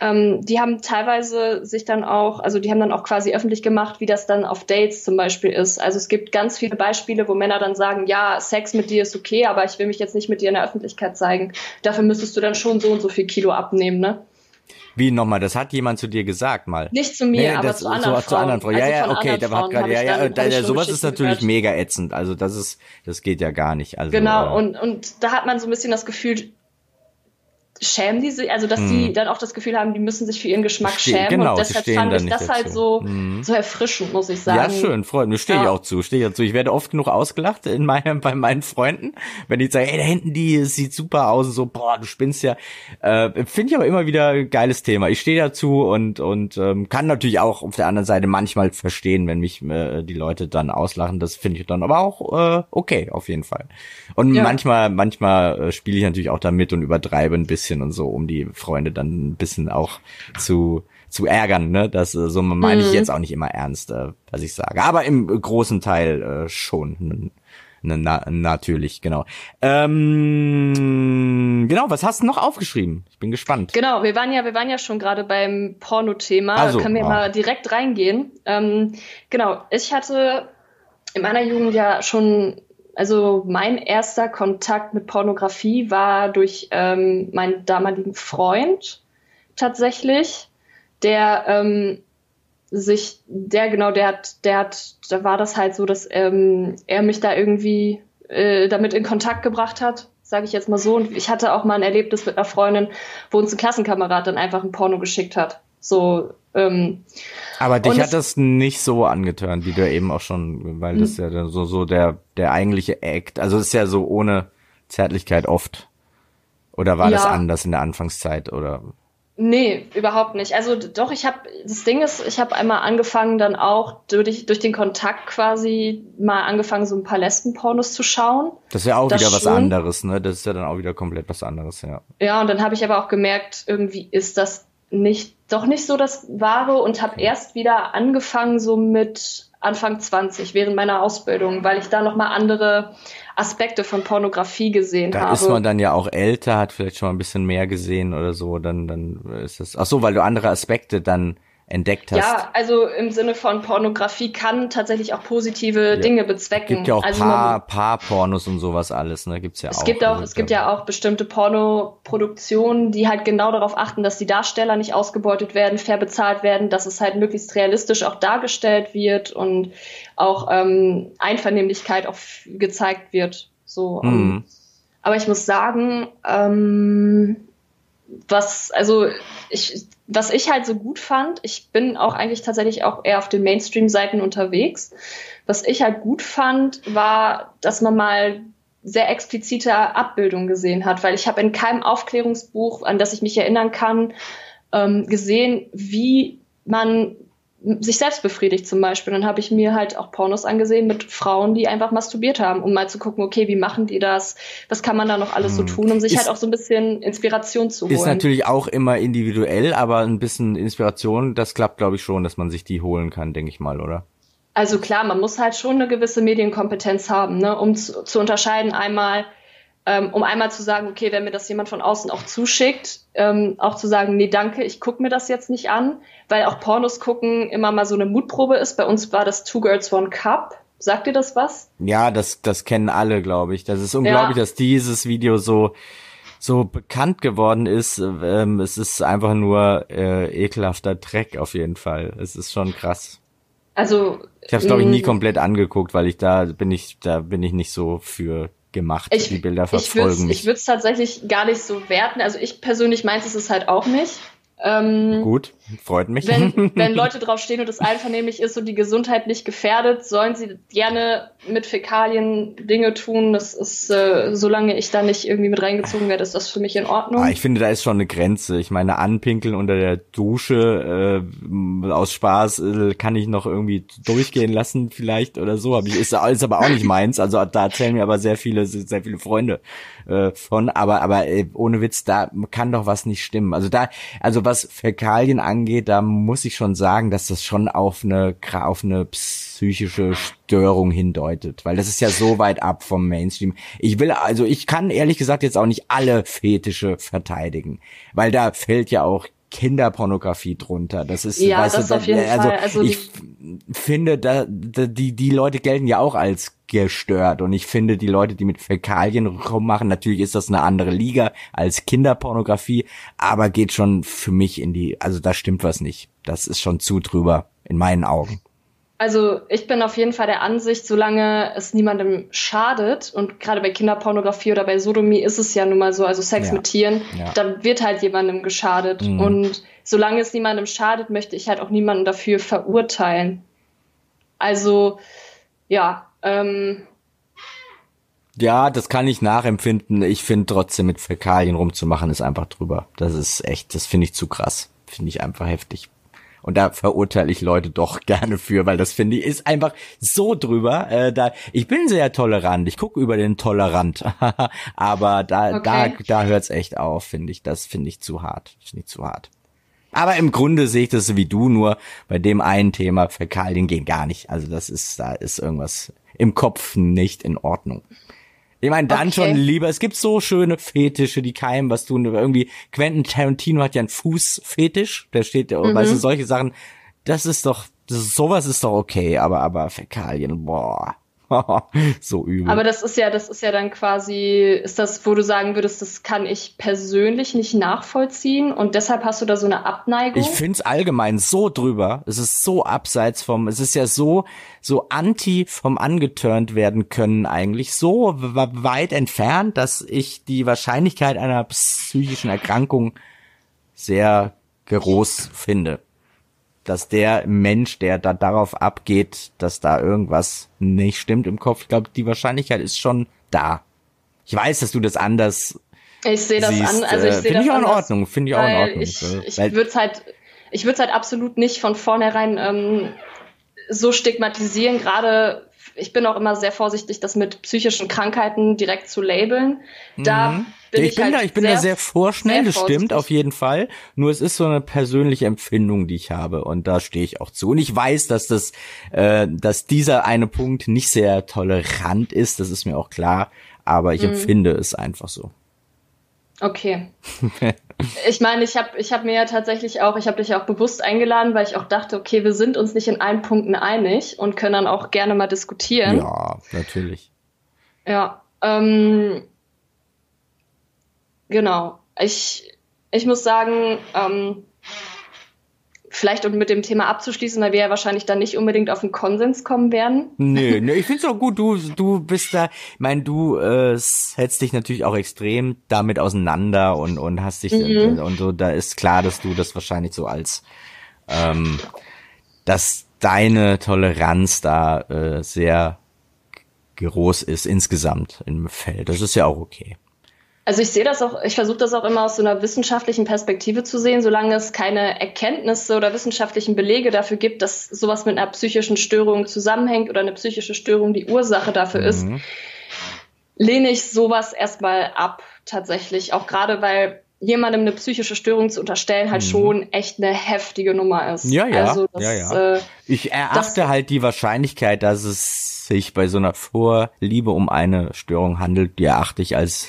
[SPEAKER 1] ähm, die haben teilweise sich dann auch, also die haben dann auch quasi öffentlich gemacht, wie das dann auf Dates zum Beispiel ist. Also es gibt ganz viele Beispiele, wo Männer dann sagen, ja, Sex mit dir ist okay, aber ich will mich jetzt nicht mit dir in der Öffentlichkeit zeigen. Dafür müsstest du dann schon so und so viel Kilo abnehmen, ne?
[SPEAKER 2] Wie nochmal? Das hat jemand zu dir gesagt mal.
[SPEAKER 1] Nicht zu mir, nee, aber das, zu anderen so, Frauen. Zu anderen Frauen.
[SPEAKER 2] Ja, also ja, okay, da hat gerade, ja, ja, da, ja, sowas ist natürlich gehört. mega ätzend. Also das ist, das geht ja gar nicht. Also,
[SPEAKER 1] genau, äh, und, und da hat man so ein bisschen das Gefühl, schämen die sich, also dass hm. die dann auch das Gefühl haben, die müssen sich für ihren Geschmack Ste schämen. Genau, und deshalb fand ich das halt so, hm. so erfrischend, muss ich sagen.
[SPEAKER 2] Ja, schön, freut mich. Stehe ja. ich auch zu, stehe ich dazu. Ich werde oft genug ausgelacht in meinem, bei meinen Freunden, wenn die sagen, ey, da hinten die sieht super aus und so, boah, du spinnst ja. Äh, Finde ich aber immer wieder ein geiles Thema. Ich stehe dazu und, und ähm, kann natürlich auch auf der anderen Seite manchmal verstehen, wenn mich äh, die Leute dann auslachen. Das finde ich dann aber auch äh, okay, auf jeden Fall. Und ja. manchmal, manchmal äh, spiele ich natürlich auch damit und übertreibe ein bisschen bisschen und so, um die Freunde dann ein bisschen auch zu zu ärgern, ne? Das äh, so meine ich mhm. jetzt auch nicht immer ernst, äh, was ich sage. Aber im großen Teil äh, schon. Na, natürlich, genau. Ähm, genau, was hast du noch aufgeschrieben? Ich bin gespannt.
[SPEAKER 1] Genau, wir waren ja, wir waren ja schon gerade beim Porno-Thema. Also, können wir oh. mal direkt reingehen. Ähm, genau, ich hatte in meiner Jugend ja schon also mein erster Kontakt mit Pornografie war durch ähm, meinen damaligen Freund tatsächlich, der ähm, sich, der genau, der hat, der hat, da war das halt so, dass ähm, er mich da irgendwie äh, damit in Kontakt gebracht hat, sage ich jetzt mal so. Und ich hatte auch mal ein Erlebnis mit einer Freundin, wo uns ein Klassenkamerad dann einfach ein Porno geschickt hat. So ähm,
[SPEAKER 2] aber dich hat das nicht so angetönt, wie du eben auch schon, weil das ja so, so der, der eigentliche Act, also ist ja so ohne Zärtlichkeit oft. Oder war ja. das anders in der Anfangszeit oder?
[SPEAKER 1] Nee, überhaupt nicht. Also doch, ich habe das Ding ist, ich habe einmal angefangen dann auch durch, durch den Kontakt quasi mal angefangen so ein paar Lesbenpornos zu schauen.
[SPEAKER 2] Das ist ja auch das wieder was anderes, ne? Das ist ja dann auch wieder komplett was anderes, ja.
[SPEAKER 1] Ja, und dann habe ich aber auch gemerkt, irgendwie ist das nicht, doch nicht so das Wahre und habe erst wieder angefangen so mit Anfang 20 während meiner Ausbildung, weil ich da noch mal andere Aspekte von Pornografie gesehen
[SPEAKER 2] da
[SPEAKER 1] habe.
[SPEAKER 2] Da ist man dann ja auch älter, hat vielleicht schon mal ein bisschen mehr gesehen oder so, dann dann ist das Ach so, weil du andere Aspekte dann entdeckt hast.
[SPEAKER 1] Ja, also im Sinne von Pornografie kann tatsächlich auch positive ja. Dinge bezwecken.
[SPEAKER 2] Gibt ja auch
[SPEAKER 1] also
[SPEAKER 2] Paar, Paar-Pornos und sowas alles, ne? Gibt's ja
[SPEAKER 1] es
[SPEAKER 2] auch.
[SPEAKER 1] Gibt auch es gibt ja auch bestimmte Pornoproduktionen, die halt genau darauf achten, dass die Darsteller nicht ausgebeutet werden, fair bezahlt werden, dass es halt möglichst realistisch auch dargestellt wird und auch ähm, Einvernehmlichkeit auch gezeigt wird. So. Mhm. aber ich muss sagen, ähm, was, also ich, was ich halt so gut fand, ich bin auch eigentlich tatsächlich auch eher auf den Mainstream-Seiten unterwegs. Was ich halt gut fand, war, dass man mal sehr explizite Abbildungen gesehen hat, weil ich habe in keinem Aufklärungsbuch, an das ich mich erinnern kann, ähm, gesehen, wie man sich selbst befriedigt zum Beispiel. Dann habe ich mir halt auch Pornos angesehen mit Frauen, die einfach masturbiert haben, um mal zu gucken, okay, wie machen die das? Was kann man da noch alles so hm. tun, um sich ist, halt auch so ein bisschen Inspiration zu holen.
[SPEAKER 2] Ist natürlich auch immer individuell, aber ein bisschen Inspiration, das klappt, glaube ich, schon, dass man sich die holen kann, denke ich mal, oder?
[SPEAKER 1] Also klar, man muss halt schon eine gewisse Medienkompetenz haben, ne, um zu, zu unterscheiden einmal, ähm, um einmal zu sagen, okay, wenn mir das jemand von außen auch zuschickt, ähm, auch zu sagen, nee, danke, ich gucke mir das jetzt nicht an, weil auch Pornos gucken immer mal so eine Mutprobe ist. Bei uns war das Two Girls One Cup. Sagt ihr das was?
[SPEAKER 2] Ja, das, das kennen alle, glaube ich. Das ist unglaublich, ja. dass dieses Video so so bekannt geworden ist. Ähm, es ist einfach nur äh, ekelhafter Dreck auf jeden Fall. Es ist schon krass.
[SPEAKER 1] Also
[SPEAKER 2] ich habe es glaube ich nie mm. komplett angeguckt, weil ich da bin ich da bin ich nicht so für gemacht.
[SPEAKER 1] Ich, die Bilder verfolgen ich Ich würde es tatsächlich gar nicht so werten. Also ich persönlich meins ist es halt auch nicht.
[SPEAKER 2] Ähm, Gut, freut mich.
[SPEAKER 1] Wenn, wenn Leute drauf stehen und es einvernehmlich ist und die Gesundheit nicht gefährdet, sollen sie gerne mit Fäkalien Dinge tun. Das ist, äh, solange ich da nicht irgendwie mit reingezogen werde, ist das für mich in Ordnung.
[SPEAKER 2] Ah, ich finde, da ist schon eine Grenze. Ich meine, anpinkeln unter der Dusche äh, aus Spaß äh, kann ich noch irgendwie durchgehen lassen, vielleicht oder so. Aber ich, ist, ist aber auch nicht meins. Also da erzählen mir aber sehr viele, sehr viele Freunde äh, von. Aber, aber äh, ohne Witz, da kann doch was nicht stimmen. Also da, also was Fäkalien angeht, da muss ich schon sagen, dass das schon auf eine, auf eine psychische Störung hindeutet, weil das ist ja so weit ab vom Mainstream. Ich will, also ich kann ehrlich gesagt jetzt auch nicht alle Fetische verteidigen, weil da fällt ja auch Kinderpornografie drunter. Das ist,
[SPEAKER 1] ja, weißt das du, auf jeden
[SPEAKER 2] also
[SPEAKER 1] Fall. Also
[SPEAKER 2] ich finde, da, da, die, die Leute gelten ja auch als gestört. Und ich finde, die Leute, die mit Fäkalien rummachen, natürlich ist das eine andere Liga als Kinderpornografie, aber geht schon für mich in die, also da stimmt was nicht. Das ist schon zu drüber, in meinen Augen.
[SPEAKER 1] Also ich bin auf jeden Fall der Ansicht, solange es niemandem schadet, und gerade bei Kinderpornografie oder bei Sodomie ist es ja nun mal so, also Sex ja. mit Tieren, ja. dann wird halt jemandem geschadet. Mhm. Und solange es niemandem schadet, möchte ich halt auch niemanden dafür verurteilen. Also, ja, ähm,
[SPEAKER 2] ja, das kann ich nachempfinden. Ich finde trotzdem mit Fäkalien rumzumachen ist einfach drüber. Das ist echt, das finde ich zu krass. Finde ich einfach heftig. Und da verurteile ich Leute doch gerne für, weil das finde ich ist einfach so drüber. Äh, da ich bin sehr tolerant. Ich gucke über den Tolerant, aber da okay. da da hört's echt auf, finde ich. Das finde ich zu hart. Finde ich zu hart. Aber im Grunde sehe ich das wie du, nur bei dem einen Thema Fäkalien gehen gar nicht. Also das ist, da ist irgendwas im Kopf nicht in Ordnung. Ich meine, dann okay. schon lieber, es gibt so schöne Fetische, die keinem was tun. Irgendwie, Quentin Tarantino hat ja einen Fußfetisch, der steht, mhm. weißt du, solche Sachen, das ist doch, das, sowas ist doch okay, aber, aber Fäkalien, boah. so übel.
[SPEAKER 1] Aber das ist ja, das ist ja dann quasi, ist das, wo du sagen würdest, das kann ich persönlich nicht nachvollziehen und deshalb hast du da so eine Abneigung?
[SPEAKER 2] Ich find's allgemein so drüber. Es ist so abseits vom, es ist ja so, so anti vom angeturnt werden können eigentlich, so weit entfernt, dass ich die Wahrscheinlichkeit einer psychischen Erkrankung sehr groß finde dass der Mensch, der da darauf abgeht, dass da irgendwas nicht stimmt im Kopf, ich glaube, die Wahrscheinlichkeit ist schon da. Ich weiß, dass du das anders
[SPEAKER 1] ich sehe das siehst. an, also ich
[SPEAKER 2] äh, sehe
[SPEAKER 1] das
[SPEAKER 2] ich auch in Ordnung, finde ich auch in Ordnung.
[SPEAKER 1] Ich, ich würde es halt, ich würde halt absolut nicht von vornherein ähm, so stigmatisieren. Gerade ich bin auch immer sehr vorsichtig, das mit psychischen Krankheiten direkt zu labeln. Da mhm. bin ich,
[SPEAKER 2] ich bin
[SPEAKER 1] halt
[SPEAKER 2] da, ich bin sehr, da sehr vorschnell, sehr das stimmt auf jeden Fall. Nur es ist so eine persönliche Empfindung, die ich habe und da stehe ich auch zu. Und ich weiß, dass das, äh, dass dieser eine Punkt nicht sehr tolerant ist. Das ist mir auch klar, aber ich mhm. empfinde es einfach so.
[SPEAKER 1] Okay. ich meine, ich habe ich hab mir ja tatsächlich auch, ich habe dich ja auch bewusst eingeladen, weil ich auch dachte, okay, wir sind uns nicht in allen Punkten einig und können dann auch gerne mal diskutieren.
[SPEAKER 2] Ja, natürlich.
[SPEAKER 1] Ja, ähm, genau. Ich, ich muss sagen, ähm, vielleicht um mit dem Thema abzuschließen, weil wir ja wahrscheinlich dann nicht unbedingt auf einen Konsens kommen werden.
[SPEAKER 2] Nö, nö, ich find's auch gut, du, du bist da, ich meine, du äh, setzt dich natürlich auch extrem damit auseinander und, und hast dich mhm. und so, da ist klar, dass du das wahrscheinlich so als ähm, dass deine Toleranz da äh, sehr groß ist insgesamt im Feld. Das ist ja auch okay.
[SPEAKER 1] Also ich sehe das auch, ich versuche das auch immer aus so einer wissenschaftlichen Perspektive zu sehen, solange es keine Erkenntnisse oder wissenschaftlichen Belege dafür gibt, dass sowas mit einer psychischen Störung zusammenhängt oder eine psychische Störung die Ursache dafür mhm. ist, lehne ich sowas erstmal ab, tatsächlich. Auch gerade weil jemandem eine psychische Störung zu unterstellen halt mhm. schon echt eine heftige Nummer ist.
[SPEAKER 2] Ja, ja. Also das, ja, ja. Äh, ich erachte das, halt die Wahrscheinlichkeit, dass es sich bei so einer Vorliebe um eine Störung handelt, die erachte ich als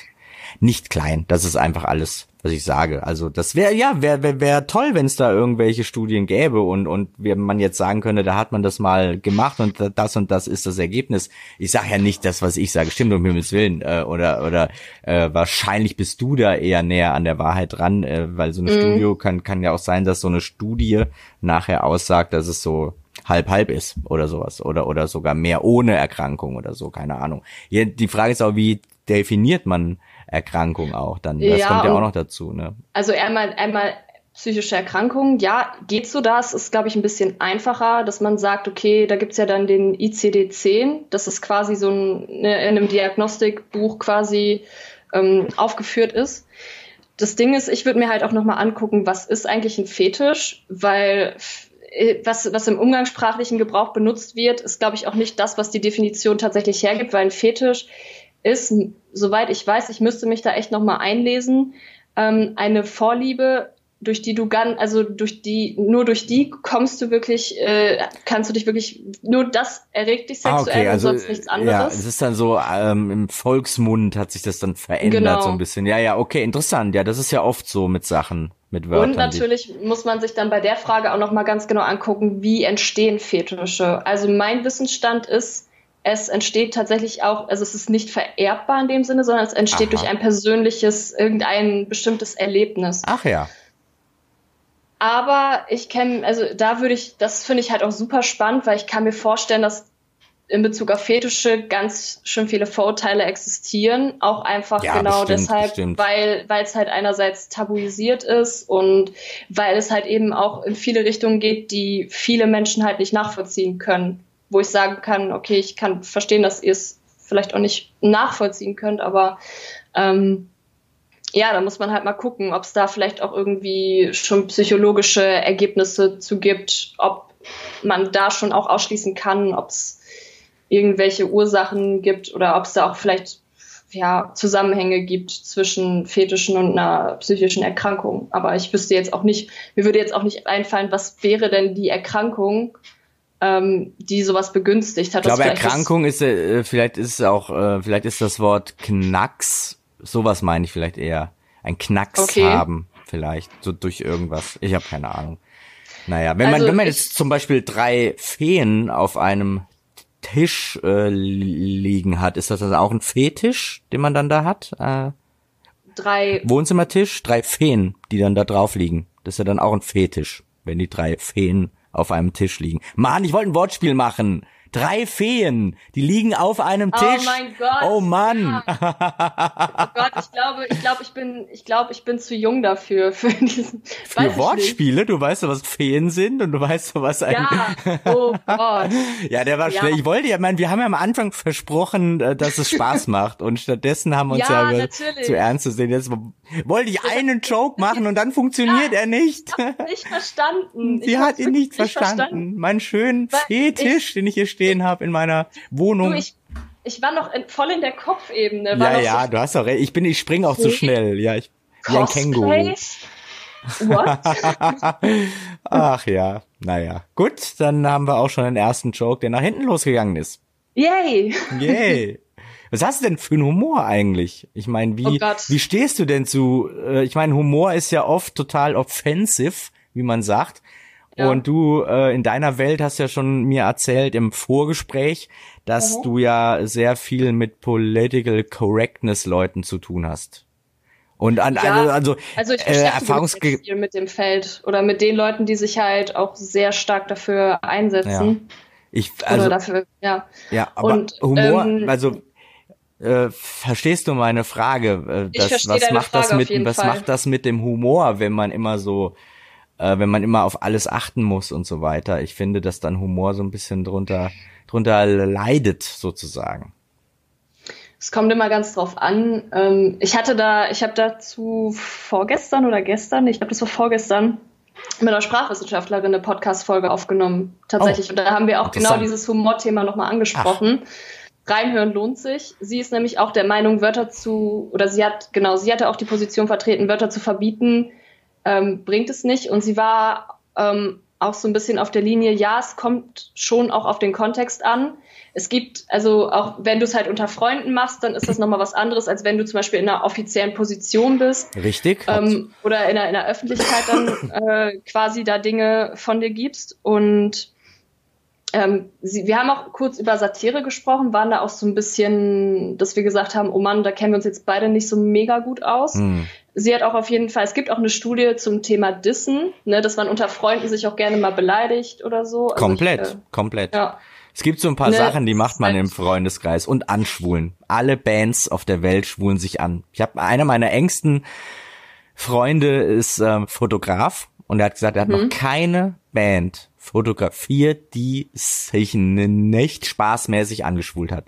[SPEAKER 2] nicht klein. Das ist einfach alles, was ich sage. Also das wäre ja wäre wär, wär toll, wenn es da irgendwelche Studien gäbe und und wenn man jetzt sagen könnte, da hat man das mal gemacht und das und das ist das Ergebnis. Ich sage ja nicht das, was ich sage, stimmt um Himmels willen äh, oder oder äh, wahrscheinlich bist du da eher näher an der Wahrheit dran, äh, weil so eine mhm. Studio kann kann ja auch sein, dass so eine Studie nachher aussagt, dass es so halb halb ist oder sowas oder oder sogar mehr ohne Erkrankung oder so, keine Ahnung. Die Frage ist auch, wie definiert man Erkrankung auch dann. Das ja, kommt ja auch noch dazu, ne?
[SPEAKER 1] Also einmal, einmal psychische Erkrankungen, ja, geht so das, ist, glaube ich, ein bisschen einfacher, dass man sagt, okay, da gibt's ja dann den ICD-10, das ist quasi so ein, ne, in einem Diagnostikbuch quasi ähm, aufgeführt ist. Das Ding ist, ich würde mir halt auch nochmal angucken, was ist eigentlich ein Fetisch, weil äh, was, was im umgangssprachlichen Gebrauch benutzt wird, ist, glaube ich, auch nicht das, was die Definition tatsächlich hergibt, weil ein Fetisch ist, soweit ich weiß, ich müsste mich da echt nochmal einlesen, ähm, eine Vorliebe, durch die du ganz, also durch die, nur durch die kommst du wirklich, äh, kannst du dich wirklich, nur das erregt dich sexuell ah, okay. also, und sonst nichts anderes. Ja,
[SPEAKER 2] es ist dann so, ähm, im Volksmund hat sich das dann verändert genau. so ein bisschen. Ja, ja, okay, interessant. Ja, das ist ja oft so mit Sachen. Mit Wörtern,
[SPEAKER 1] und natürlich muss man sich dann bei der Frage auch nochmal ganz genau angucken, wie entstehen Fetische. Also mein Wissensstand ist, es entsteht tatsächlich auch, also es ist nicht vererbbar in dem Sinne, sondern es entsteht Aha. durch ein persönliches, irgendein bestimmtes Erlebnis.
[SPEAKER 2] Ach ja.
[SPEAKER 1] Aber ich kenne, also da würde ich, das finde ich halt auch super spannend, weil ich kann mir vorstellen, dass in Bezug auf Fetische ganz schön viele Vorurteile existieren. Auch einfach ja, genau bestimmt, deshalb, bestimmt. weil weil es halt einerseits tabuisiert ist und weil es halt eben auch in viele Richtungen geht, die viele Menschen halt nicht nachvollziehen können wo ich sagen kann, okay, ich kann verstehen, dass ihr es vielleicht auch nicht nachvollziehen könnt, aber ähm, ja, da muss man halt mal gucken, ob es da vielleicht auch irgendwie schon psychologische Ergebnisse zu gibt, ob man da schon auch ausschließen kann, ob es irgendwelche Ursachen gibt oder ob es da auch vielleicht ja, Zusammenhänge gibt zwischen Fetischen und einer psychischen Erkrankung. Aber ich wüsste jetzt auch nicht, mir würde jetzt auch nicht einfallen, was wäre denn die Erkrankung, ähm, die sowas begünstigt hat.
[SPEAKER 2] Ich glaube, Erkrankung ist, äh, vielleicht ist es auch, äh, vielleicht ist das Wort Knacks, sowas meine ich vielleicht eher. Ein Knacks okay. haben, vielleicht, so durch irgendwas. Ich habe keine Ahnung. Naja, wenn also man, wenn man jetzt zum Beispiel drei Feen auf einem Tisch äh, liegen hat, ist das dann auch ein Fetisch, den man dann da hat? Äh,
[SPEAKER 1] drei
[SPEAKER 2] Wohnzimmertisch, drei Feen, die dann da drauf liegen. Das ist ja dann auch ein Fetisch, wenn die drei Feen auf einem Tisch liegen. Mann, ich wollte ein Wortspiel machen. Drei Feen, die liegen auf einem oh Tisch. Oh mein Gott. Oh Mann. Ja.
[SPEAKER 1] oh Gott, ich glaube, ich glaube, ich bin, ich glaube, ich bin zu jung dafür für diesen.
[SPEAKER 2] Für Wortspiele? Du weißt doch, was Feen sind und du weißt doch, was ein. Ja. Oh Gott. ja, der war ja. schwer. Ich wollte ja, mein, wir haben ja am Anfang versprochen, äh, dass es Spaß macht und stattdessen haben wir uns ja, ja zu ernst zu sehen. Jetzt wollte ich einen Joke machen und dann funktioniert er nicht.
[SPEAKER 1] Ich nicht verstanden.
[SPEAKER 2] Sie ich hat ihn nicht verstanden. verstanden. Meinen schönen Fetisch, den ich hier stehen habe in meiner Wohnung.
[SPEAKER 1] Du, ich, ich war noch in, voll in der Kopfebene.
[SPEAKER 2] ja, ja, so du hast doch recht. Ich bin, ich spring auch zu schnell. Ja, ich, wie ein Känguru. What? Ach ja, naja. Gut, dann haben wir auch schon den ersten Joke, der nach hinten losgegangen ist.
[SPEAKER 1] Yay!
[SPEAKER 2] Yay! Was hast du denn für einen Humor eigentlich? Ich meine, wie, oh wie stehst du denn zu, äh, ich meine, Humor ist ja oft total offensive, wie man sagt. Ja. Und du äh, in deiner Welt hast ja schon mir erzählt im Vorgespräch, dass mhm. du ja sehr viel mit Political Correctness Leuten zu tun hast. Und an ja, also, also,
[SPEAKER 1] also ich äh, Erfahrungs viel mit dem Feld oder mit den Leuten, die sich halt auch sehr stark dafür einsetzen.
[SPEAKER 2] Ja. Ich also oder dafür, ja. Ja, aber Und, Humor, ähm, also äh, verstehst du meine Frage? Äh, das, was macht Frage das mit was Fall. macht das mit dem Humor, wenn man immer so äh, wenn man immer auf alles achten muss und so weiter? Ich finde, dass dann Humor so ein bisschen drunter drunter leidet sozusagen.
[SPEAKER 1] Es kommt immer ganz drauf an. Ähm, ich hatte da, ich habe dazu vorgestern oder gestern, ich glaube, das war vorgestern, mit einer Sprachwissenschaftlerin eine Podcast-Folge aufgenommen, tatsächlich. Oh, und da haben wir auch genau dieses Humorthema nochmal angesprochen. Ach. Reinhören lohnt sich. Sie ist nämlich auch der Meinung, Wörter zu, oder sie hat, genau, sie hatte auch die Position vertreten, Wörter zu verbieten, ähm, bringt es nicht. Und sie war ähm, auch so ein bisschen auf der Linie, ja, es kommt schon auch auf den Kontext an es gibt, also auch wenn du es halt unter Freunden machst, dann ist das nochmal was anderes, als wenn du zum Beispiel in einer offiziellen Position bist.
[SPEAKER 2] Richtig.
[SPEAKER 1] Ähm, oder in der, in der Öffentlichkeit dann äh, quasi da Dinge von dir gibst. Und ähm, sie, wir haben auch kurz über Satire gesprochen, waren da auch so ein bisschen, dass wir gesagt haben, oh Mann, da kennen wir uns jetzt beide nicht so mega gut aus. Hm. Sie hat auch auf jeden Fall, es gibt auch eine Studie zum Thema Dissen, ne, dass man unter Freunden sich auch gerne mal beleidigt oder so.
[SPEAKER 2] Also komplett, ich, äh, komplett. Ja. Es gibt so ein paar ne, Sachen, die macht man im Freundeskreis und anschwulen. Alle Bands auf der Welt schwulen sich an. Ich habe einer meiner engsten Freunde ist ähm, Fotograf und er hat gesagt, er hat mhm. noch keine Band fotografiert, die sich nicht spaßmäßig angeschwult hat.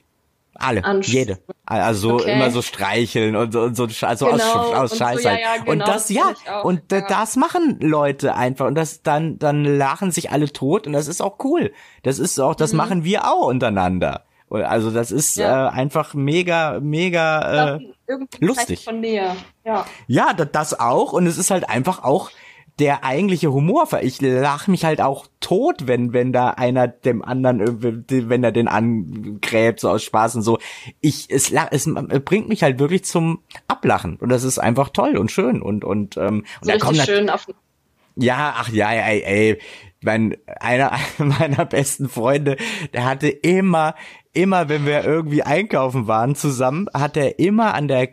[SPEAKER 2] Alle, jede. Also okay. immer so streicheln und so, und so also genau. aus, aus Scheiß so, ja, ja, genau, Und das, ja, und ja. das machen Leute einfach und das dann, dann lachen sich alle tot und das ist auch cool. Das ist auch, das mhm. machen wir auch untereinander. Also das ist ja. äh, einfach mega, mega äh, lustig.
[SPEAKER 1] Ja,
[SPEAKER 2] ja das auch und es ist halt einfach auch der eigentliche Humor. Ich lach mich halt auch tot, wenn, wenn da einer dem anderen, wenn er den angräbt, so aus Spaß und so. Ich, es, es bringt mich halt wirklich zum Ablachen. Und das ist einfach toll und schön und, und, ähm, und
[SPEAKER 1] da kommt schön auf
[SPEAKER 2] ja, ach ja, ey, ey, mein, einer meiner besten Freunde, der hatte immer, immer, wenn wir irgendwie einkaufen waren zusammen, hat er immer an der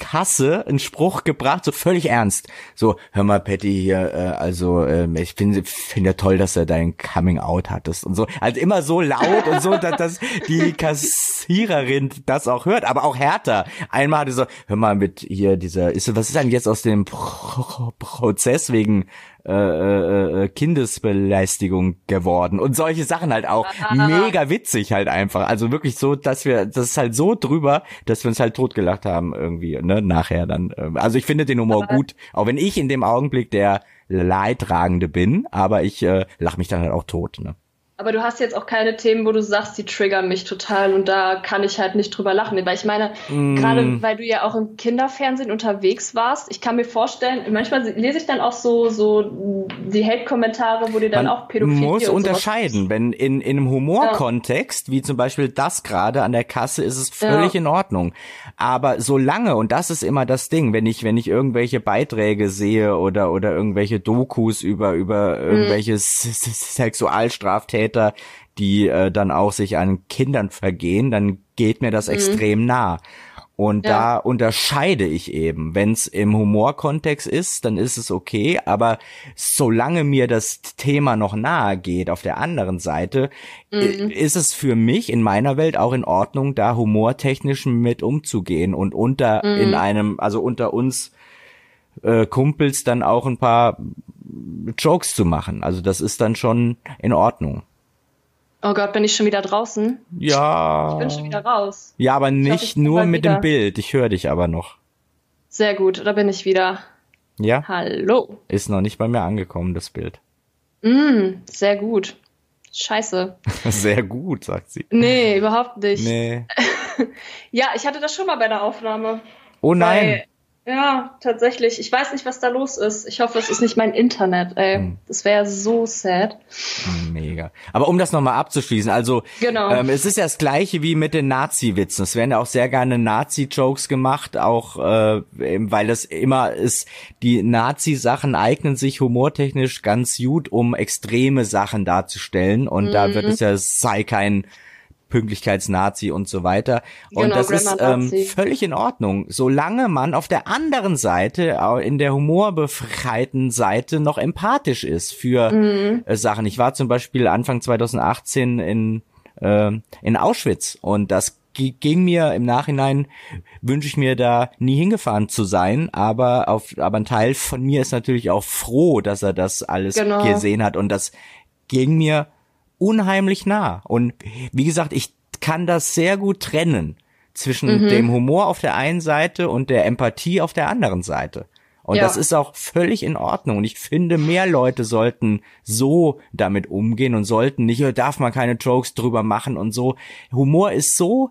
[SPEAKER 2] Kasse einen Spruch gebracht, so völlig ernst. So, hör mal, Patty hier, äh, also äh, ich finde find ja toll, dass er dein Coming Out hattest und so. Also immer so laut und so, dass, dass die Kassiererin das auch hört, aber auch härter. Einmal hatte so, hör mal mit hier dieser, ist was ist denn jetzt aus dem Pro Prozess wegen äh, äh, äh, Kindesbelästigung geworden und solche Sachen halt auch mega witzig halt einfach. Also wirklich so, dass wir, das ist halt so drüber, dass wir uns halt totgelacht haben irgendwie, ne, nachher dann. Ähm, also ich finde den Humor gut, auch wenn ich in dem Augenblick der Leidtragende bin, aber ich äh, lach mich dann halt auch tot, ne.
[SPEAKER 1] Aber du hast jetzt auch keine Themen, wo du sagst, die triggern mich total und da kann ich halt nicht drüber lachen. Weil ich meine, mm. gerade weil du ja auch im Kinderfernsehen unterwegs warst, ich kann mir vorstellen, manchmal lese ich dann auch so, so die Hate-Kommentare, wo dir dann Man auch Pädophilie
[SPEAKER 2] muss unterscheiden, wenn in, in einem Humorkontext, ja. wie zum Beispiel das gerade an der Kasse, ist es völlig ja. in Ordnung. Aber solange, und das ist immer das Ding, wenn ich, wenn ich irgendwelche Beiträge sehe oder, oder irgendwelche Dokus über, über mm. irgendwelche Sexualstraftäter, Täter, die äh, dann auch sich an Kindern vergehen, dann geht mir das mhm. extrem nah. Und ja. da unterscheide ich eben. Wenn es im Humorkontext ist, dann ist es okay. Aber solange mir das Thema noch nahe geht, auf der anderen Seite, mhm. ist es für mich in meiner Welt auch in Ordnung, da humortechnisch mit umzugehen und unter mhm. in einem, also unter uns äh, Kumpels dann auch ein paar Jokes zu machen. Also das ist dann schon in Ordnung.
[SPEAKER 1] Oh Gott, bin ich schon wieder draußen?
[SPEAKER 2] Ja.
[SPEAKER 1] Ich bin schon wieder raus.
[SPEAKER 2] Ja, aber nicht glaub, nur mit wieder. dem Bild. Ich höre dich aber noch.
[SPEAKER 1] Sehr gut, da bin ich wieder.
[SPEAKER 2] Ja.
[SPEAKER 1] Hallo.
[SPEAKER 2] Ist noch nicht bei mir angekommen, das Bild.
[SPEAKER 1] Mm, sehr gut. Scheiße.
[SPEAKER 2] Sehr gut, sagt sie.
[SPEAKER 1] Nee, überhaupt nicht.
[SPEAKER 2] Nee.
[SPEAKER 1] ja, ich hatte das schon mal bei der Aufnahme.
[SPEAKER 2] Oh nein.
[SPEAKER 1] Ja, tatsächlich. Ich weiß nicht, was da los ist. Ich hoffe, es ist nicht mein Internet, ey. Hm. Das wäre so sad.
[SPEAKER 2] Mega. Aber um das nochmal abzuschließen, also genau. ähm, es ist ja das gleiche wie mit den Nazi-Witzen. Es werden ja auch sehr gerne Nazi-Jokes gemacht, auch äh, weil das immer ist, die Nazi-Sachen eignen sich humortechnisch ganz gut, um extreme Sachen darzustellen. Und mhm. da wird mhm. es ja, es sei kein Pünktlichkeitsnazi und so weiter. Und genau, das Grammar ist ähm, völlig in Ordnung, solange man auf der anderen Seite, in der humorbefreiten Seite noch empathisch ist für mhm. äh, Sachen. Ich war zum Beispiel Anfang 2018 in, äh, in Auschwitz und das ging mir im Nachhinein wünsche ich mir da nie hingefahren zu sein, aber auf aber ein Teil von mir ist natürlich auch froh, dass er das alles genau. gesehen hat und das ging mir unheimlich nah. Und wie gesagt, ich kann das sehr gut trennen zwischen mhm. dem Humor auf der einen Seite und der Empathie auf der anderen Seite. Und ja. das ist auch völlig in Ordnung. Und ich finde, mehr Leute sollten so damit umgehen und sollten nicht, oh, darf man keine Jokes drüber machen und so. Humor ist so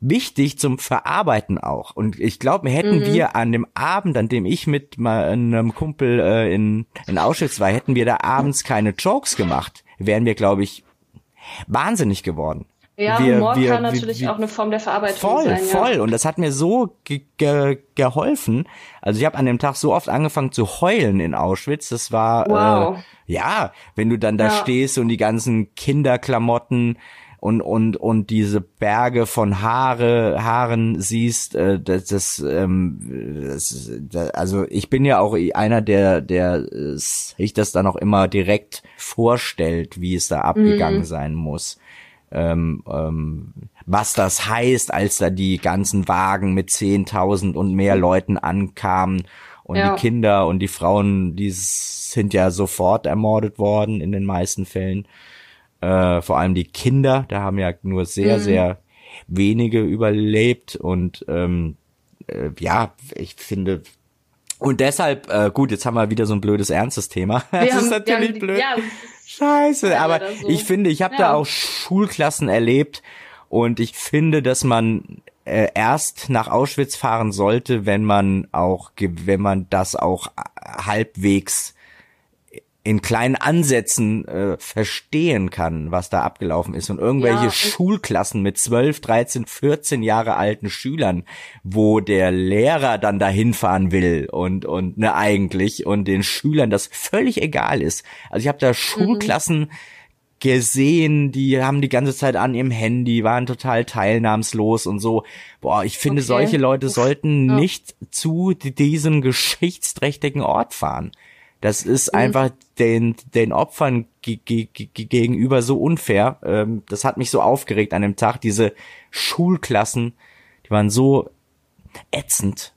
[SPEAKER 2] wichtig zum Verarbeiten auch. Und ich glaube, hätten mhm. wir an dem Abend, an dem ich mit einem Kumpel äh, in, in Auschwitz war, hätten wir da abends keine Jokes gemacht, wären wir, glaube ich, wahnsinnig geworden.
[SPEAKER 1] Ja, wir, Humor wir, kann natürlich wir, auch eine Form der Verarbeitung
[SPEAKER 2] voll,
[SPEAKER 1] sein.
[SPEAKER 2] Voll, voll. Und das hat mir so ge ge geholfen. Also ich habe an dem Tag so oft angefangen zu heulen in Auschwitz. Das war wow. äh, ja, wenn du dann da ja. stehst und die ganzen Kinderklamotten und und und diese Berge von Haare Haaren siehst, äh, das, das, ähm, das, das also ich bin ja auch einer der der sich das dann auch immer direkt vorstellt, wie es da abgegangen mhm. sein muss. Ähm, ähm, was das heißt, als da die ganzen Wagen mit 10.000 und mehr Leuten ankamen und ja. die Kinder und die Frauen, die sind ja sofort ermordet worden in den meisten Fällen. Äh, vor allem die Kinder, da haben ja nur sehr, mhm. sehr wenige überlebt und ähm, äh, ja, ich finde, und deshalb, äh, gut, jetzt haben wir wieder so ein blödes, ernstes Thema. Wir das haben, ist natürlich haben, blöd. Ja, Scheiße, aber so. ich finde, ich habe ja. da auch Schulklassen erlebt und ich finde, dass man äh, erst nach Auschwitz fahren sollte, wenn man auch, wenn man das auch halbwegs in kleinen Ansätzen äh, verstehen kann, was da abgelaufen ist und irgendwelche ja, Schulklassen mit 12, 13, 14 Jahre alten Schülern, wo der Lehrer dann dahin fahren will und und ne eigentlich und den Schülern das völlig egal ist. Also ich habe da mhm. Schulklassen mhm. gesehen, die haben die ganze Zeit an ihrem Handy, waren total teilnahmslos und so. Boah, ich finde okay. solche Leute sollten ja. nicht zu diesem geschichtsträchtigen Ort fahren. Das ist mhm. einfach den, den Opfern gegenüber so unfair. Ähm, das hat mich so aufgeregt an dem Tag. Diese Schulklassen, die waren so ätzend.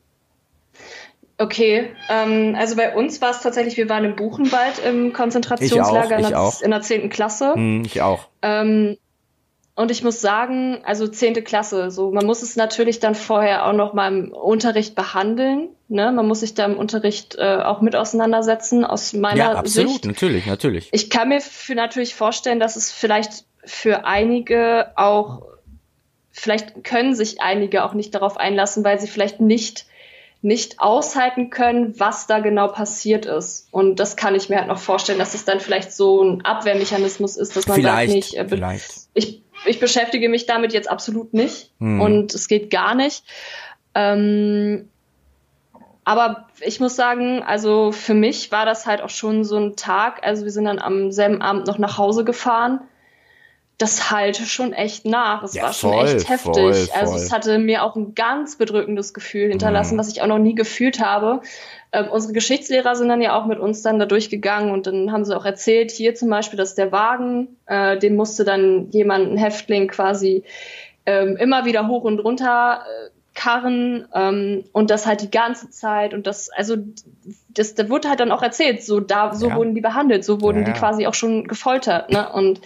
[SPEAKER 1] Okay, ähm, also bei uns war es tatsächlich, wir waren im Buchenwald im Konzentrationslager
[SPEAKER 2] ich auch, ich
[SPEAKER 1] in der zehnten Klasse.
[SPEAKER 2] Hm, ich auch.
[SPEAKER 1] Ähm, und ich muss sagen, also zehnte Klasse, so man muss es natürlich dann vorher auch noch mal im Unterricht behandeln. Ne? Man muss sich da im Unterricht äh, auch mit auseinandersetzen, aus meiner ja, absolut, Sicht.
[SPEAKER 2] natürlich, natürlich.
[SPEAKER 1] Ich kann mir für natürlich vorstellen, dass es vielleicht für einige auch, vielleicht können sich einige auch nicht darauf einlassen, weil sie vielleicht nicht nicht aushalten können, was da genau passiert ist. Und das kann ich mir halt noch vorstellen, dass es dann vielleicht so ein Abwehrmechanismus ist, dass man
[SPEAKER 2] vielleicht,
[SPEAKER 1] sagt, nicht,
[SPEAKER 2] äh, vielleicht.
[SPEAKER 1] ich ich beschäftige mich damit jetzt absolut nicht hm. und es geht gar nicht. Ähm, aber ich muss sagen, also für mich war das halt auch schon so ein Tag. Also wir sind dann am selben Abend noch nach Hause gefahren. Das halte schon echt nach. Es ja, war schon voll, echt heftig. Voll, voll. Also es hatte mir auch ein ganz bedrückendes Gefühl hinterlassen, mhm. was ich auch noch nie gefühlt habe. Ähm, unsere Geschichtslehrer sind dann ja auch mit uns dann da durchgegangen und dann haben sie auch erzählt, hier zum Beispiel, dass der Wagen, äh, den musste dann jemand, ein Häftling quasi ähm, immer wieder hoch und runter äh, karren ähm, und das halt die ganze Zeit und das, also das, da wurde halt dann auch erzählt, so da, so ja. wurden die behandelt, so wurden ja. die quasi auch schon gefoltert, ne? Und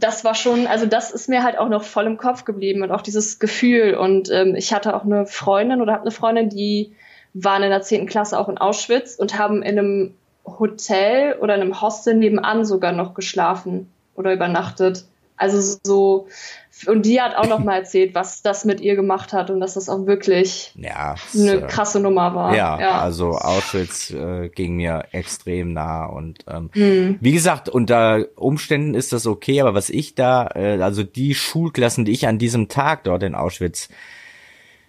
[SPEAKER 1] das war schon, also das ist mir halt auch noch voll im Kopf geblieben und auch dieses Gefühl. Und ähm, ich hatte auch eine Freundin oder habe eine Freundin, die waren in der zehnten Klasse auch in Auschwitz und haben in einem Hotel oder in einem Hostel nebenan sogar noch geschlafen oder übernachtet. Also so, und die hat auch noch mal erzählt, was das mit ihr gemacht hat und dass das auch wirklich
[SPEAKER 2] ja,
[SPEAKER 1] eine äh, krasse Nummer war.
[SPEAKER 2] Ja, ja. also Auschwitz äh, ging mir extrem nah und ähm, hm. wie gesagt, unter Umständen ist das okay, aber was ich da, äh, also die Schulklassen, die ich an diesem Tag dort in Auschwitz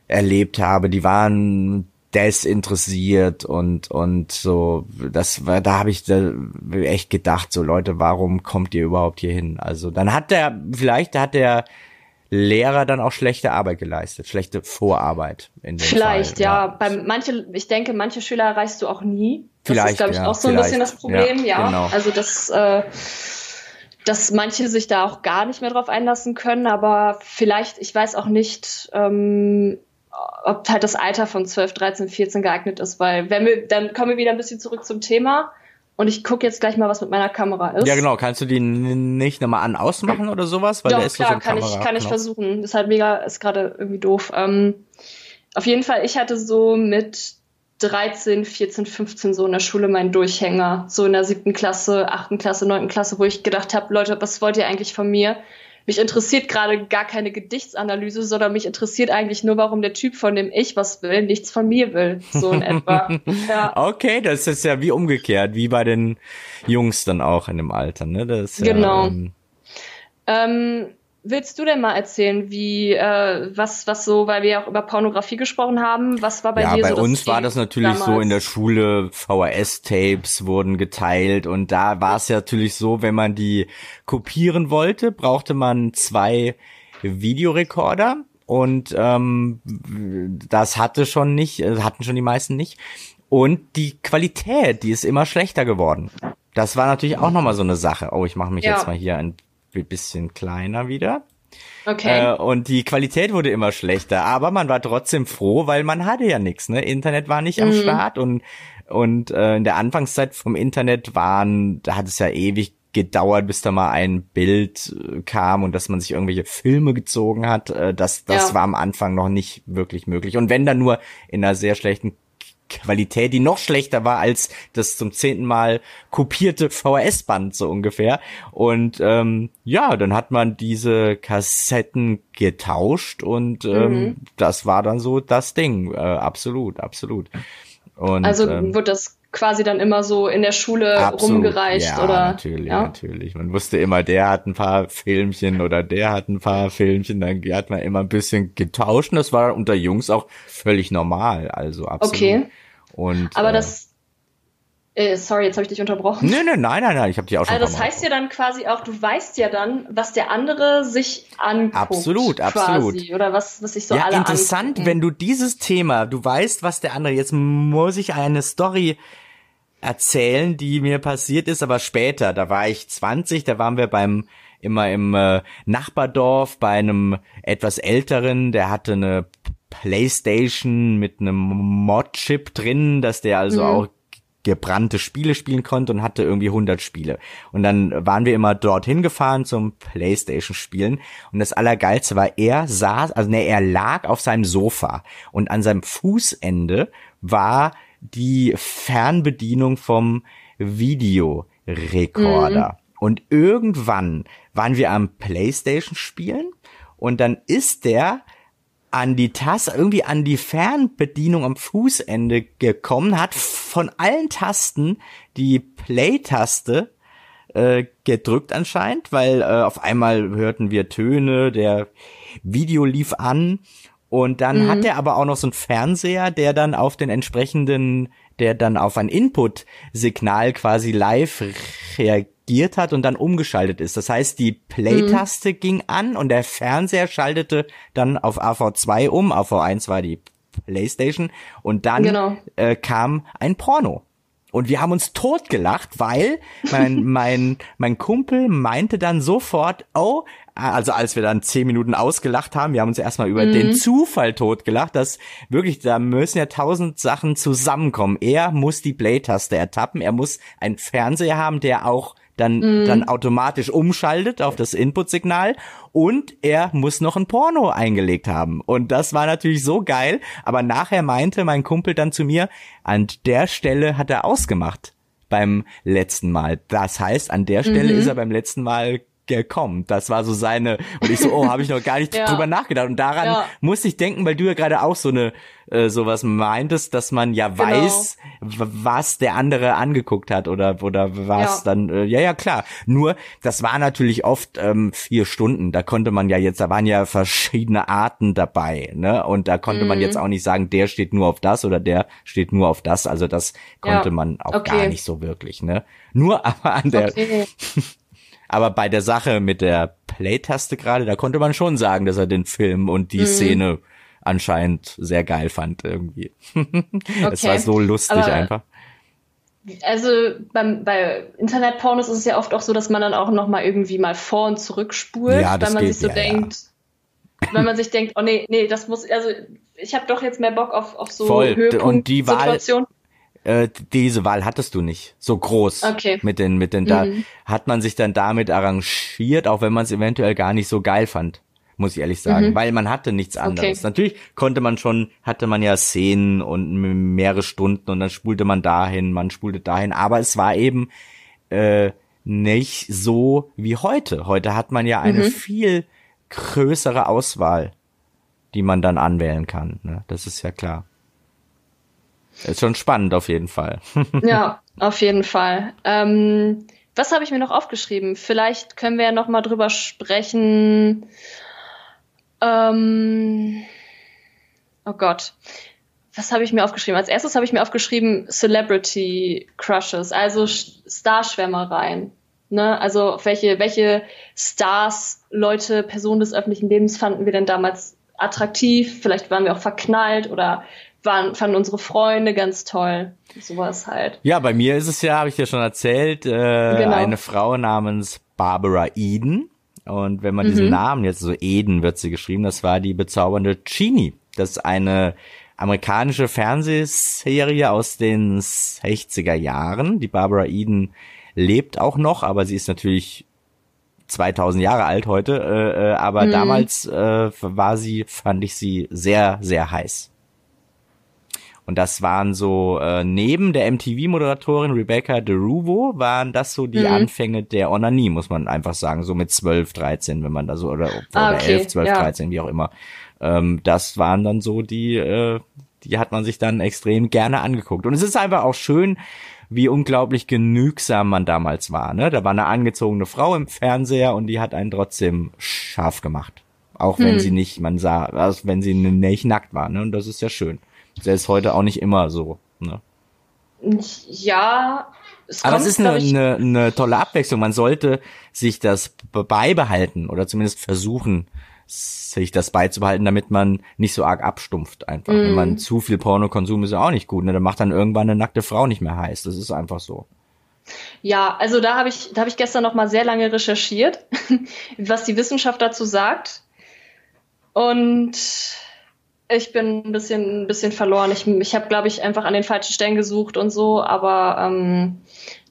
[SPEAKER 2] erlebt habe, die waren desinteressiert und und so das war da habe ich da echt gedacht so Leute warum kommt ihr überhaupt hier hin also dann hat der vielleicht hat der Lehrer dann auch schlechte Arbeit geleistet schlechte Vorarbeit
[SPEAKER 1] in dem vielleicht Fall, ja. ja bei manche ich denke manche Schüler erreichst du auch nie
[SPEAKER 2] das vielleicht, ist
[SPEAKER 1] glaube ich
[SPEAKER 2] ja,
[SPEAKER 1] auch so ein bisschen das Problem ja, ja. Genau. also das äh, dass manche sich da auch gar nicht mehr drauf einlassen können, aber vielleicht, ich weiß auch nicht, ähm, ob halt das Alter von 12, 13, 14 geeignet ist, weil wenn wir, dann kommen wir wieder ein bisschen zurück zum Thema. Und ich gucke jetzt gleich mal, was mit meiner Kamera ist.
[SPEAKER 2] Ja, genau. Kannst du die nicht nochmal an ausmachen oder sowas?
[SPEAKER 1] Weil Doch, ist klar, so kann, ich, kann ich versuchen. Das ist halt mega, ist gerade irgendwie doof. Ähm, auf jeden Fall, ich hatte so mit 13, 14, 15 so in der Schule meinen Durchhänger. So in der siebten Klasse, achten Klasse, neunten Klasse, wo ich gedacht habe, Leute, was wollt ihr eigentlich von mir? Mich interessiert gerade gar keine Gedichtsanalyse, sondern mich interessiert eigentlich nur, warum der Typ, von dem ich was will, nichts von mir will. So in etwa.
[SPEAKER 2] Ja. Okay, das ist ja wie umgekehrt, wie bei den Jungs dann auch in dem Alter, ne? Das
[SPEAKER 1] genau. Ja, ähm, ähm Willst du denn mal erzählen, wie äh, was was so, weil wir ja auch über Pornografie gesprochen haben, was war bei
[SPEAKER 2] ja,
[SPEAKER 1] dir
[SPEAKER 2] so? Ja, bei uns war das natürlich damals? so in der Schule VHS-Tapes wurden geteilt und da war es ja natürlich so, wenn man die kopieren wollte, brauchte man zwei Videorekorder und ähm, das hatte schon nicht, äh, hatten schon die meisten nicht und die Qualität, die ist immer schlechter geworden. Das war natürlich auch nochmal so eine Sache. Oh, ich mache mich ja. jetzt mal hier ein bisschen kleiner wieder.
[SPEAKER 1] Okay.
[SPEAKER 2] Äh, und die Qualität wurde immer schlechter, aber man war trotzdem froh, weil man hatte ja nichts, ne? Internet war nicht am mhm. Start und und äh, in der Anfangszeit vom Internet waren, da hat es ja ewig gedauert, bis da mal ein Bild äh, kam und dass man sich irgendwelche Filme gezogen hat. Äh, das das ja. war am Anfang noch nicht wirklich möglich. Und wenn dann nur in einer sehr schlechten Qualität, die noch schlechter war als das zum zehnten Mal kopierte VHS-Band so ungefähr. Und ähm, ja, dann hat man diese Kassetten getauscht und ähm, mhm. das war dann so das Ding. Äh, absolut, absolut.
[SPEAKER 1] Und, also ähm, wird das quasi dann immer so in der Schule absolut, rumgereicht ja, oder
[SPEAKER 2] natürlich ja? natürlich. Man wusste immer der hat ein paar Filmchen oder der hat ein paar Filmchen dann hat man immer ein bisschen getauscht und das war unter Jungs auch völlig normal also absolut.
[SPEAKER 1] Okay.
[SPEAKER 2] Und,
[SPEAKER 1] Aber äh, das, äh, sorry, jetzt habe ich dich unterbrochen.
[SPEAKER 2] Nee, nee, nein, nein, nein, ich habe dich auch schon
[SPEAKER 1] Also das heißt ja dann quasi auch, du weißt ja dann, was der andere sich anguckt.
[SPEAKER 2] Absolut, absolut. Quasi,
[SPEAKER 1] oder was, was sich so
[SPEAKER 2] ja,
[SPEAKER 1] alle
[SPEAKER 2] interessant, angucken. wenn du dieses Thema, du weißt, was der andere, jetzt muss ich eine Story erzählen, die mir passiert ist, aber später, da war ich 20, da waren wir beim immer im äh, Nachbardorf bei einem etwas älteren, der hatte eine Playstation mit einem Mod-Chip drin, dass der also mhm. auch gebrannte Spiele spielen konnte und hatte irgendwie 100 Spiele. Und dann waren wir immer dorthin gefahren zum Playstation spielen und das Allergeilste war, er saß, also ne, er lag auf seinem Sofa und an seinem Fußende war die Fernbedienung vom Videorekorder. Mhm. Und irgendwann waren wir am Playstation spielen und dann ist der an die Taste, irgendwie an die Fernbedienung am Fußende gekommen, hat von allen Tasten die Play-Taste äh, gedrückt anscheinend, weil äh, auf einmal hörten wir Töne, der Video lief an und dann mhm. hat er aber auch noch so einen Fernseher, der dann auf den entsprechenden, der dann auf ein Input-Signal quasi live reagiert hat und dann umgeschaltet ist. Das heißt, die Play-Taste mhm. ging an und der Fernseher schaltete dann auf AV2 um. AV1 war die Playstation und dann genau. äh, kam ein Porno. Und wir haben uns totgelacht, weil mein, mein, mein Kumpel meinte dann sofort, oh, also als wir dann zehn Minuten ausgelacht haben, wir haben uns erstmal über mhm. den Zufall totgelacht, dass wirklich, da müssen ja tausend Sachen zusammenkommen. Er muss die Play-Taste ertappen, er muss einen Fernseher haben, der auch dann, mm. dann automatisch umschaltet auf das Input-Signal und er muss noch ein Porno eingelegt haben. Und das war natürlich so geil, aber nachher meinte mein Kumpel dann zu mir, an der Stelle hat er ausgemacht beim letzten Mal. Das heißt, an der Stelle mhm. ist er beim letzten Mal kommt. Das war so seine und ich so, oh, habe ich noch gar nicht ja. drüber nachgedacht und daran ja. musste ich denken, weil du ja gerade auch so eine äh, sowas meintest, dass man ja genau. weiß, was der andere angeguckt hat oder oder was ja. dann äh, ja ja klar. Nur das war natürlich oft ähm, vier Stunden. Da konnte man ja jetzt, da waren ja verschiedene Arten dabei, ne? Und da konnte mhm. man jetzt auch nicht sagen, der steht nur auf das oder der steht nur auf das. Also das konnte man auch okay. gar nicht so wirklich, ne? Nur aber an der okay. Aber bei der Sache mit der Play-Taste gerade, da konnte man schon sagen, dass er den Film und die mhm. Szene anscheinend sehr geil fand irgendwie. Okay. Es war so lustig Aber einfach.
[SPEAKER 1] Also beim, bei Internetpornos ist es ja oft auch so, dass man dann auch noch mal irgendwie mal vor und zurück spult, ja, weil man geht, sich so ja, denkt, ja. wenn man sich denkt, oh nee, nee, das muss, also ich habe doch jetzt mehr Bock auf, auf so
[SPEAKER 2] Voll. Höhepunkt und die Wahl, äh, diese Wahl hattest du nicht so groß okay. mit den mit den da mhm. hat man sich dann damit arrangiert, auch wenn man es eventuell gar nicht so geil fand muss ich ehrlich sagen, mhm. weil man hatte nichts anderes. Okay. Natürlich konnte man schon, hatte man ja Szenen und mehrere Stunden und dann spulte man dahin, man spulte dahin, aber es war eben äh, nicht so wie heute. Heute hat man ja eine mhm. viel größere Auswahl, die man dann anwählen kann. Ne? Das ist ja klar. Ist schon spannend auf jeden Fall.
[SPEAKER 1] ja, auf jeden Fall. Ähm, was habe ich mir noch aufgeschrieben? Vielleicht können wir ja noch mal drüber sprechen. Ähm, oh Gott. Was habe ich mir aufgeschrieben? Als erstes habe ich mir aufgeschrieben Celebrity Crushes, also Starschwärmereien. Ne? Also welche, welche Stars, Leute, Personen des öffentlichen Lebens fanden wir denn damals attraktiv? Vielleicht waren wir auch verknallt oder waren, fanden unsere Freunde ganz toll. Sowas halt.
[SPEAKER 2] Ja, bei mir ist es ja, habe ich dir schon erzählt, äh, genau. eine Frau namens Barbara Eden. Und wenn man mhm. diesen Namen jetzt so Eden wird sie geschrieben, das war die bezaubernde Genie. Das ist eine amerikanische Fernsehserie aus den 60er Jahren. Die Barbara Eden lebt auch noch, aber sie ist natürlich 2000 Jahre alt heute. Äh, äh, aber mhm. damals äh, war sie, fand ich sie sehr, sehr heiß. Und das waren so, äh, neben der MTV-Moderatorin Rebecca DeRuvo, waren das so die mhm. Anfänge der Onanie, muss man einfach sagen, so mit 12, 13, wenn man da so, oder, ah, okay. 11, 12, ja. 13, wie auch immer. Ähm, das waren dann so die, äh, die hat man sich dann extrem gerne angeguckt. Und es ist einfach auch schön, wie unglaublich genügsam man damals war. Ne? Da war eine angezogene Frau im Fernseher und die hat einen trotzdem scharf gemacht. Auch wenn hm. sie nicht, man sah, also wenn sie nicht nackt war. Ne? Und das ist ja schön. Der ist heute auch nicht immer so. Ne?
[SPEAKER 1] Ja.
[SPEAKER 2] Es Aber kommt, es ist eine, eine, eine tolle Abwechslung. Man sollte sich das beibehalten oder zumindest versuchen, sich das beizubehalten, damit man nicht so arg abstumpft einfach. Mm. Wenn man zu viel Pornokonsum ist ja auch nicht gut. Ne? Dann macht dann irgendwann eine nackte Frau nicht mehr heiß. Das ist einfach so.
[SPEAKER 1] Ja, also da habe ich, da habe ich gestern noch mal sehr lange recherchiert, was die Wissenschaft dazu sagt. Und ich bin ein bisschen, ein bisschen verloren. Ich, ich habe, glaube ich, einfach an den falschen Stellen gesucht und so, aber ähm,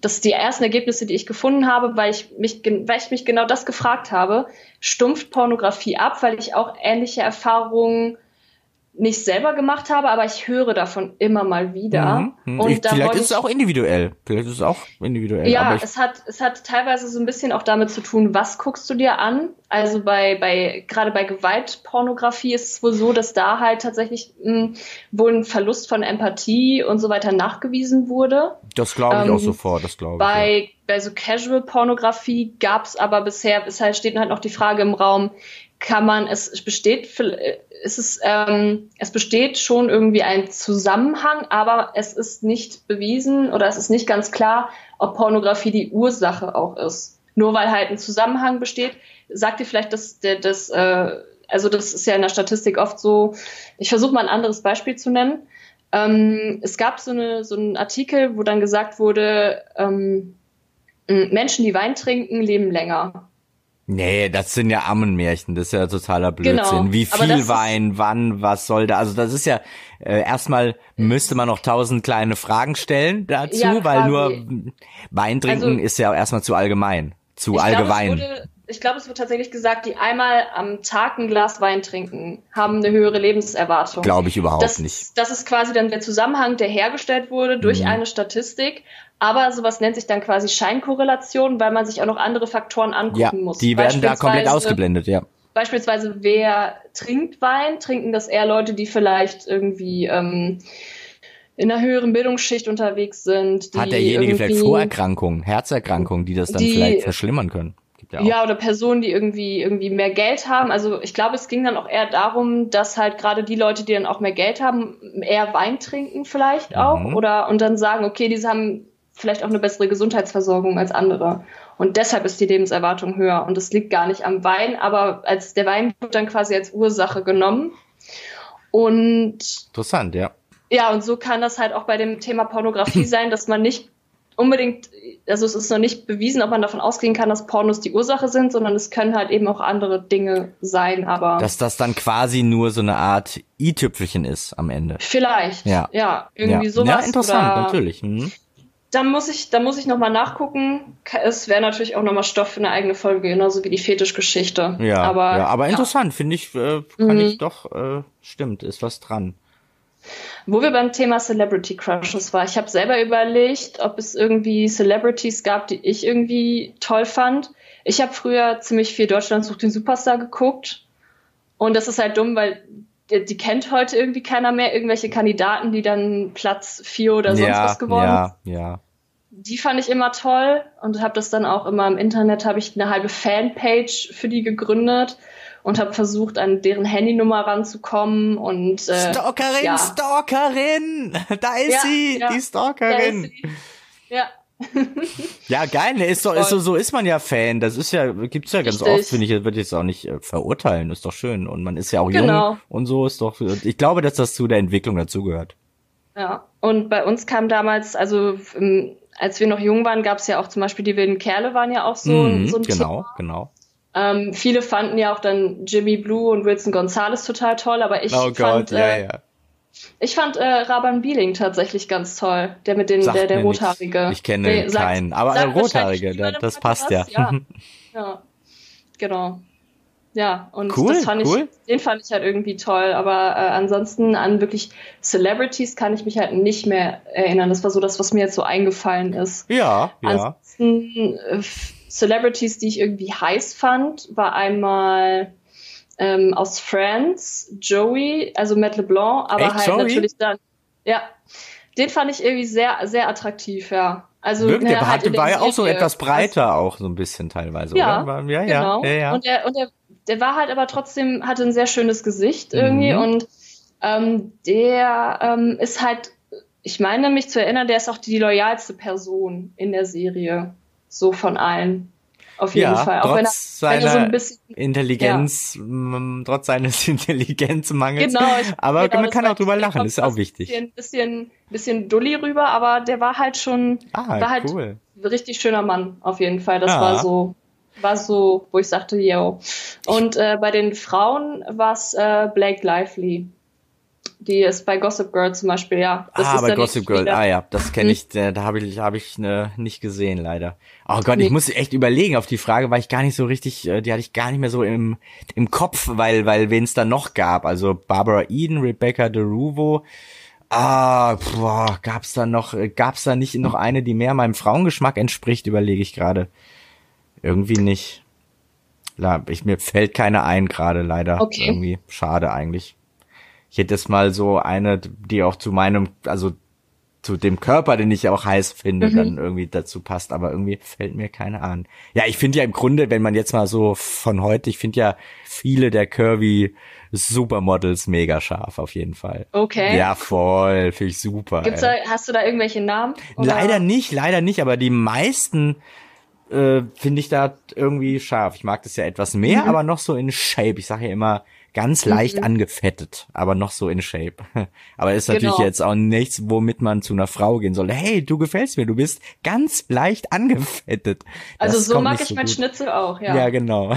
[SPEAKER 1] das sind die ersten Ergebnisse, die ich gefunden habe, weil ich mich, weil ich mich genau das gefragt habe. Stumpft Pornografie ab, weil ich auch ähnliche Erfahrungen nicht selber gemacht habe, aber ich höre davon immer mal wieder.
[SPEAKER 2] Mhm. mhm. Und ich, vielleicht ist es auch individuell. Vielleicht ist es auch individuell.
[SPEAKER 1] Ja, es hat, es hat teilweise so ein bisschen auch damit zu tun, was guckst du dir an? Also bei, bei, gerade bei Gewaltpornografie ist es wohl so, dass da halt tatsächlich mh, hm, wohl ein Verlust von Empathie und so weiter nachgewiesen wurde.
[SPEAKER 2] Das glaube ich ähm, auch sofort, das glaube ich.
[SPEAKER 1] Bei, ja. bei so Casual-Pornografie gab es aber bisher, es halt steht halt noch die Frage im Raum, kann man, es besteht, es ist, ähm, es besteht schon irgendwie ein Zusammenhang, aber es ist nicht bewiesen oder es ist nicht ganz klar, ob Pornografie die Ursache auch ist. Nur weil halt ein Zusammenhang besteht, sagt ihr vielleicht, dass der, das, äh, also das ist ja in der Statistik oft so. Ich versuche mal ein anderes Beispiel zu nennen. Ähm, es gab so, eine, so einen Artikel, wo dann gesagt wurde, ähm, Menschen, die Wein trinken, leben länger.
[SPEAKER 2] Nee, das sind ja Ammenmärchen, das ist ja totaler Blödsinn. Genau, Wie viel Wein, wann, was soll da? Also das ist ja äh, erstmal müsste man noch tausend kleine Fragen stellen dazu, ja, weil nur Wein trinken also, ist ja erstmal zu allgemein, zu allgemein.
[SPEAKER 1] Glaub, ich glaube, es wird tatsächlich gesagt, die einmal am Tag ein Glas Wein trinken, haben eine höhere Lebenserwartung.
[SPEAKER 2] Glaube ich überhaupt
[SPEAKER 1] das,
[SPEAKER 2] nicht.
[SPEAKER 1] Das ist quasi dann der Zusammenhang, der hergestellt wurde durch mhm. eine Statistik Aber sowas nennt sich dann quasi Scheinkorrelation, weil man sich auch noch andere Faktoren angucken
[SPEAKER 2] ja,
[SPEAKER 1] muss.
[SPEAKER 2] Die werden da komplett ausgeblendet, ja.
[SPEAKER 1] Beispielsweise, wer trinkt Wein? Trinken das eher Leute, die vielleicht irgendwie ähm, in einer höheren Bildungsschicht unterwegs sind.
[SPEAKER 2] Hat derjenige vielleicht Vorerkrankungen, Herzerkrankungen, die das dann die, vielleicht verschlimmern können?
[SPEAKER 1] Ja, ja, oder Personen, die irgendwie irgendwie mehr Geld haben. Also ich glaube, es ging dann auch eher darum, dass halt gerade die Leute, die dann auch mehr Geld haben, eher Wein trinken vielleicht auch mhm. oder und dann sagen, okay, diese haben vielleicht auch eine bessere Gesundheitsversorgung als andere. Und deshalb ist die Lebenserwartung höher. Und das liegt gar nicht am Wein, aber als der Wein wird dann quasi als Ursache genommen. Und
[SPEAKER 2] interessant, ja.
[SPEAKER 1] Ja, und so kann das halt auch bei dem Thema Pornografie sein, dass man nicht unbedingt, also es ist noch nicht bewiesen, ob man davon ausgehen kann, dass Pornos die Ursache sind, sondern es können halt eben auch andere Dinge sein, aber.
[SPEAKER 2] Dass das dann quasi nur so eine Art i-Tüpfelchen ist am Ende.
[SPEAKER 1] Vielleicht. Ja. Ja, irgendwie ja. sowas.
[SPEAKER 2] Ja, interessant, natürlich. Mhm.
[SPEAKER 1] Da muss ich, da muss ich nochmal nachgucken. Es wäre natürlich auch nochmal Stoff für eine eigene Folge, genauso wie die Fetischgeschichte.
[SPEAKER 2] Ja, aber, ja, aber interessant, finde ich, äh, kann mhm. ich doch, äh, stimmt, ist was dran.
[SPEAKER 1] Wo wir beim Thema Celebrity Crushes war, ich habe selber überlegt, ob es irgendwie Celebrities gab, die ich irgendwie toll fand. Ich habe früher ziemlich viel Deutschland sucht den Superstar geguckt. Und das ist halt dumm, weil die, die, kennt heute irgendwie keiner mehr. Irgendwelche Kandidaten, die dann Platz vier oder sonst ja, was gewonnen
[SPEAKER 2] Ja, ja.
[SPEAKER 1] Die fand ich immer toll und habe das dann auch immer im Internet, habe ich eine halbe Fanpage für die gegründet und habe versucht, an deren Handynummer ranzukommen und
[SPEAKER 2] äh, Stalkerin, ja. Stalkerin, da ist sie, die Stalkerin.
[SPEAKER 1] Ja.
[SPEAKER 2] Ja, geil, ne, ist doch, ist so, so ist man ja Fan. Das ist ja, gibt's ja ganz Richtig. oft, finde ich, wird jetzt auch nicht äh, verurteilen, ist doch schön. Und man ist ja auch genau. jung und so ist doch, ich glaube, dass das zu der Entwicklung dazugehört.
[SPEAKER 1] Ja, und bei uns kam damals, also als wir noch jung waren, gab's ja auch zum Beispiel die wilden Kerle waren ja auch so,
[SPEAKER 2] mhm,
[SPEAKER 1] so ein
[SPEAKER 2] Genau, Thema. genau.
[SPEAKER 1] Ähm, viele fanden ja auch dann Jimmy Blue und Wilson Gonzalez total toll, aber ich oh fand, ja, äh, ja. Ich fand äh, Raban Bieling tatsächlich ganz toll, der mit den, der, der rothaarige.
[SPEAKER 2] Ich kenne nee, keinen, aber der rothaarige, der, das passt ja.
[SPEAKER 1] ja. ja. genau. Ja, und
[SPEAKER 2] cool,
[SPEAKER 1] das fand
[SPEAKER 2] cool.
[SPEAKER 1] ich, den fand ich halt irgendwie toll, aber äh, ansonsten an wirklich Celebrities kann ich mich halt nicht mehr erinnern. Das war so das, was mir jetzt so eingefallen ist.
[SPEAKER 2] Ja,
[SPEAKER 1] ja. Ansonsten äh, Celebrities, die ich irgendwie heiß fand, war einmal ähm, aus Friends, Joey, also Matt LeBlanc, aber
[SPEAKER 2] Echt,
[SPEAKER 1] halt
[SPEAKER 2] Joey?
[SPEAKER 1] natürlich dann, ja, den fand ich irgendwie sehr, sehr attraktiv, ja. Also,
[SPEAKER 2] Wirklich, der, halt war ja auch so etwas breiter auch so ein bisschen teilweise,
[SPEAKER 1] ja,
[SPEAKER 2] oder?
[SPEAKER 1] Ja, genau. ja, ja. Und, der, und der, der war halt aber trotzdem, hatte ein sehr schönes Gesicht irgendwie mhm. und ähm, der ähm, ist halt, ich meine mich zu erinnern, der ist auch die loyalste Person in der Serie so von allen. Auf jeden
[SPEAKER 2] ja,
[SPEAKER 1] Fall.
[SPEAKER 2] Auch trotz wenn er, wenn er so bisschen, Intelligenz, ja. trotz seines Intelligenzmangels.
[SPEAKER 1] Genau,
[SPEAKER 2] ich, aber genau, man kann auch drüber lachen, ist auch wichtig.
[SPEAKER 1] Ein bisschen, bisschen, bisschen dulli rüber, aber der war halt schon,
[SPEAKER 2] ah,
[SPEAKER 1] war halt
[SPEAKER 2] cool.
[SPEAKER 1] ein richtig schöner Mann, auf jeden Fall. Das ja. war so, war so, wo ich sagte, yo. Und äh, bei den Frauen war es äh, Blake Lively. Die ist bei Gossip Girl zum Beispiel, ja.
[SPEAKER 2] Das ah, bei Gossip Girl, ah ja, das kenne ich, hm. da habe ich, hab ich ne, nicht gesehen, leider. Oh Gott, nee. ich muss echt überlegen auf die Frage, weil ich gar nicht so richtig, äh, die hatte ich gar nicht mehr so im, im Kopf, weil, weil wen es da noch gab. Also Barbara Eden, Rebecca DeRuvo, Ah, boah, gab's da noch, äh, gab's da nicht noch eine, die mehr meinem Frauengeschmack entspricht, überlege ich gerade. Irgendwie nicht. Ich, mir fällt keine ein gerade, leider. Okay. Irgendwie schade eigentlich. Ich hätte jetzt mal so eine, die auch zu meinem, also zu dem Körper, den ich auch heiß finde, mhm. dann irgendwie dazu passt, aber irgendwie fällt mir keine an. Ja, ich finde ja im Grunde, wenn man jetzt mal so von heute, ich finde ja viele der Curvy Supermodels mega scharf auf jeden Fall.
[SPEAKER 1] Okay.
[SPEAKER 2] Ja, voll, finde ich super.
[SPEAKER 1] Gibt's da, hast du da irgendwelche Namen?
[SPEAKER 2] Oder? Leider nicht, leider nicht, aber die meisten äh, finde ich da irgendwie scharf. Ich mag das ja etwas mehr, mhm. aber noch so in Shape. Ich sage ja immer, ganz leicht mhm. angefettet, aber noch so in Shape. aber ist natürlich genau. jetzt auch nichts, womit man zu einer Frau gehen soll. Hey, du gefällst mir, du bist ganz leicht angefettet.
[SPEAKER 1] Das also so mag ich so mein gut. Schnitzel auch, ja.
[SPEAKER 2] Ja, genau.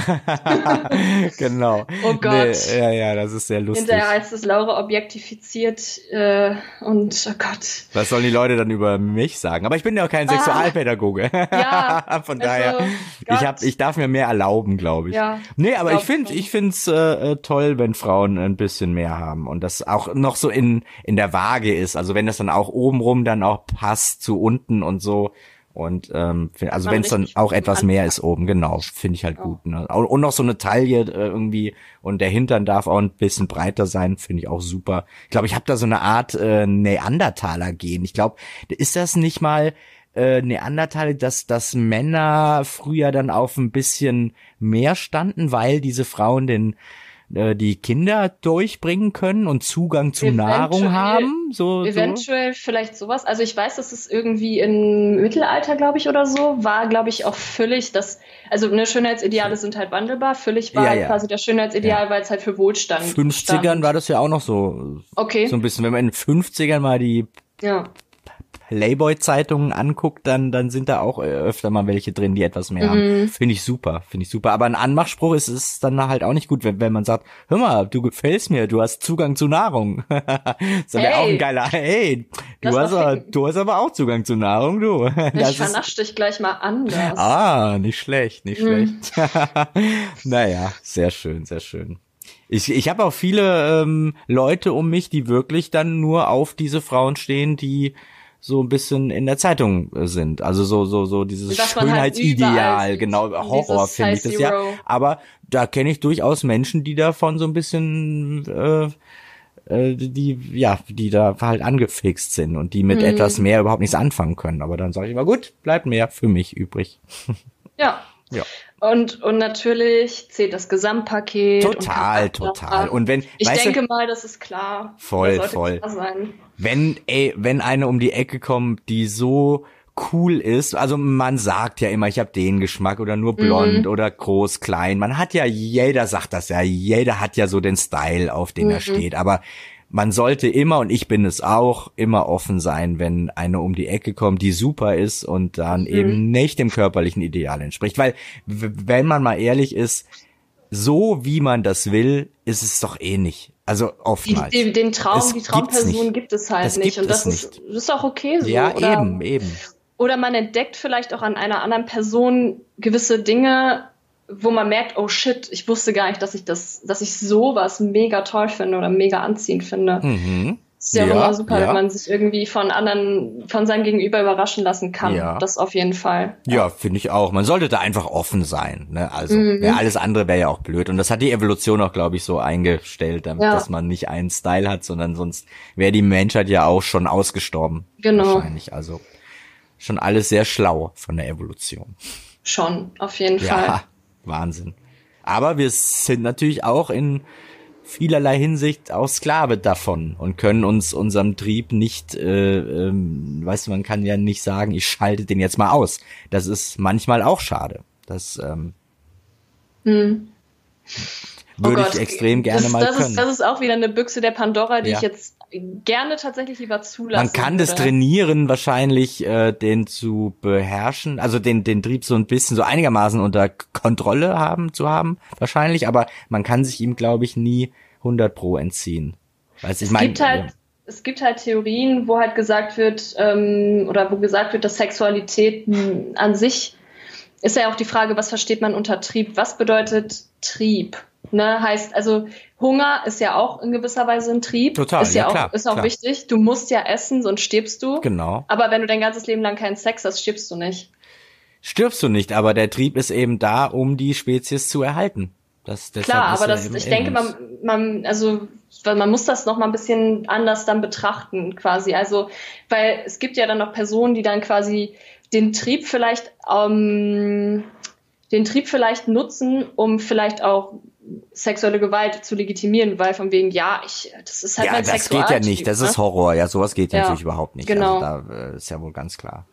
[SPEAKER 2] genau.
[SPEAKER 1] Oh Gott.
[SPEAKER 2] Nee, ja, ja, das ist sehr lustig.
[SPEAKER 1] Hinterher heißt es Laura objektifiziert äh, und oh Gott.
[SPEAKER 2] Was sollen die Leute dann über mich sagen? Aber ich bin ja auch kein ah. Sexualpädagoge.
[SPEAKER 1] ja.
[SPEAKER 2] Von daher, also, ich hab, ich darf mir mehr erlauben, glaube ich.
[SPEAKER 1] Ja.
[SPEAKER 2] Nee, aber ich finde, ich finde es äh, toll toll, wenn Frauen ein bisschen mehr haben und das auch noch so in, in der Waage ist. Also wenn das dann auch obenrum dann auch passt zu unten und so. Und ähm, also wenn es dann auch etwas mehr ist oben, genau, finde ich halt ja. gut. Ne? Und noch so eine Taille äh, irgendwie und der Hintern darf auch ein bisschen breiter sein, finde ich auch super. Ich glaube, ich habe da so eine Art äh, Neandertaler-Gen. Ich glaube, ist das nicht mal äh, Neandertaler, dass, dass Männer früher dann auf ein bisschen mehr standen, weil diese Frauen den äh, die Kinder durchbringen können und Zugang zu eventuell, Nahrung haben? So,
[SPEAKER 1] eventuell so? vielleicht sowas. Also ich weiß, dass es irgendwie im Mittelalter, glaube ich, oder so, war, glaube ich, auch völlig das, also ne, Schönheitsideale sind halt wandelbar. Völlig war ja, ja. quasi das Schönheitsideal, ja. weil es halt für Wohlstand
[SPEAKER 2] 50ern stand. war das ja auch noch so.
[SPEAKER 1] Okay.
[SPEAKER 2] So ein bisschen, wenn man in den 50ern mal die ja. Playboy-Zeitungen anguckt, dann, dann sind da auch äh, öfter mal welche drin, die etwas mehr mhm. haben. Finde ich super, finde ich super. Aber ein Anmachspruch ist es dann halt auch nicht gut, wenn, wenn man sagt, hör mal, du gefällst mir, du hast Zugang zu Nahrung. das wäre hey. auch ein geiler, hey, du hast, aber, du hast aber auch Zugang zu Nahrung, du.
[SPEAKER 1] Ich vernascht dich gleich mal anders.
[SPEAKER 2] Ah, nicht schlecht, nicht mhm. schlecht. naja, sehr schön, sehr schön. Ich, ich habe auch viele ähm, Leute um mich, die wirklich dann nur auf diese Frauen stehen, die so ein bisschen in der Zeitung äh, sind. Also so so so dieses halt Schönheitsideal, halt genau Horror finde ich das ja. Aber da kenne ich durchaus Menschen, die davon so ein bisschen äh, äh, die ja die da halt angefixt sind und die mit mhm. etwas mehr überhaupt nichts anfangen können. Aber dann sage ich immer gut, bleibt mehr für mich übrig.
[SPEAKER 1] Ja. Ja. Und, und natürlich zählt das Gesamtpaket.
[SPEAKER 2] Total, und total. Und wenn,
[SPEAKER 1] ich denke du, mal, das ist klar.
[SPEAKER 2] Voll, voll. Wenn, ey, wenn eine um die Ecke kommt, die so cool ist, also man sagt ja immer, ich habe den Geschmack oder nur blond mhm. oder groß, klein. Man hat ja, jeder sagt das ja, jeder hat ja so den Style, auf den mhm. er steht. Aber man sollte immer, und ich bin es auch, immer offen sein, wenn eine um die Ecke kommt, die super ist und dann mhm. eben nicht dem körperlichen Ideal entspricht. Weil, wenn man mal ehrlich ist, so wie man das will, ist es doch eh nicht. Also oftmals.
[SPEAKER 1] Die, den Traum, es die Traumperson gibt es halt das nicht. Und das ist, das ist auch okay so.
[SPEAKER 2] Ja, oder, eben, eben.
[SPEAKER 1] Oder man entdeckt vielleicht auch an einer anderen Person gewisse Dinge, wo man merkt, oh shit, ich wusste gar nicht, dass ich das, dass ich sowas mega toll finde oder mega anziehend finde. Mhm. Ist ja, ja immer super, ja. wenn man sich irgendwie von anderen, von seinem Gegenüber überraschen lassen kann. Ja. Das auf jeden Fall.
[SPEAKER 2] Ja, ja finde ich auch. Man sollte da einfach offen sein. Ne? Also mhm. ja, alles andere wäre ja auch blöd. Und das hat die Evolution auch, glaube ich, so eingestellt, damit, dass man nicht einen Style hat, sondern sonst wäre die Menschheit ja auch schon ausgestorben. Genau. Wahrscheinlich. Also schon alles sehr schlau von der Evolution.
[SPEAKER 1] Schon, auf jeden Fall.
[SPEAKER 2] Wahnsinn. Aber wir sind natürlich auch in vielerlei Hinsicht auch Sklave davon und können uns unserem Trieb nicht, äh, ähm, weißt du, man kann ja nicht sagen, ich schalte den jetzt mal aus. Das ist manchmal auch schade. Das ähm, hm. würde oh ich extrem gerne
[SPEAKER 1] das,
[SPEAKER 2] mal
[SPEAKER 1] das
[SPEAKER 2] können.
[SPEAKER 1] Ist, das ist auch wieder eine Büchse der Pandora, die ja. ich jetzt gerne tatsächlich lieber zulassen.
[SPEAKER 2] Man kann das trainieren, wahrscheinlich äh, den zu beherrschen, also den den Trieb so ein bisschen so einigermaßen unter Kontrolle haben zu haben, wahrscheinlich. Aber man kann sich ihm, glaube ich, nie 100 pro entziehen. Weiß ich meine.
[SPEAKER 1] Halt, es gibt halt Theorien, wo halt gesagt wird ähm, oder wo gesagt wird, dass Sexualität an sich ist ja auch die Frage, was versteht man unter Trieb? Was bedeutet Trieb? Ne, heißt also Hunger ist ja auch in gewisser Weise ein Trieb.
[SPEAKER 2] Total,
[SPEAKER 1] ist ja,
[SPEAKER 2] ja
[SPEAKER 1] auch,
[SPEAKER 2] klar,
[SPEAKER 1] ist auch
[SPEAKER 2] klar.
[SPEAKER 1] wichtig. Du musst ja essen, sonst stirbst du.
[SPEAKER 2] Genau.
[SPEAKER 1] Aber wenn du dein ganzes Leben lang keinen Sex hast, stirbst du nicht.
[SPEAKER 2] Stirbst du nicht, aber der Trieb ist eben da, um die Spezies zu erhalten. Das,
[SPEAKER 1] Klar, aber das, ich denke, man, man, also, man muss das noch mal ein bisschen anders dann betrachten, quasi. Also, weil es gibt ja dann noch Personen, die dann quasi den Trieb vielleicht, ähm, den Trieb vielleicht nutzen, um vielleicht auch sexuelle Gewalt zu legitimieren, weil von wegen, ja, ich, das ist halt ja, mein
[SPEAKER 2] das geht ja nicht, das ne? ist Horror, ja, sowas geht ja. natürlich überhaupt nicht.
[SPEAKER 1] Genau.
[SPEAKER 2] Also da äh, ist ja wohl ganz klar.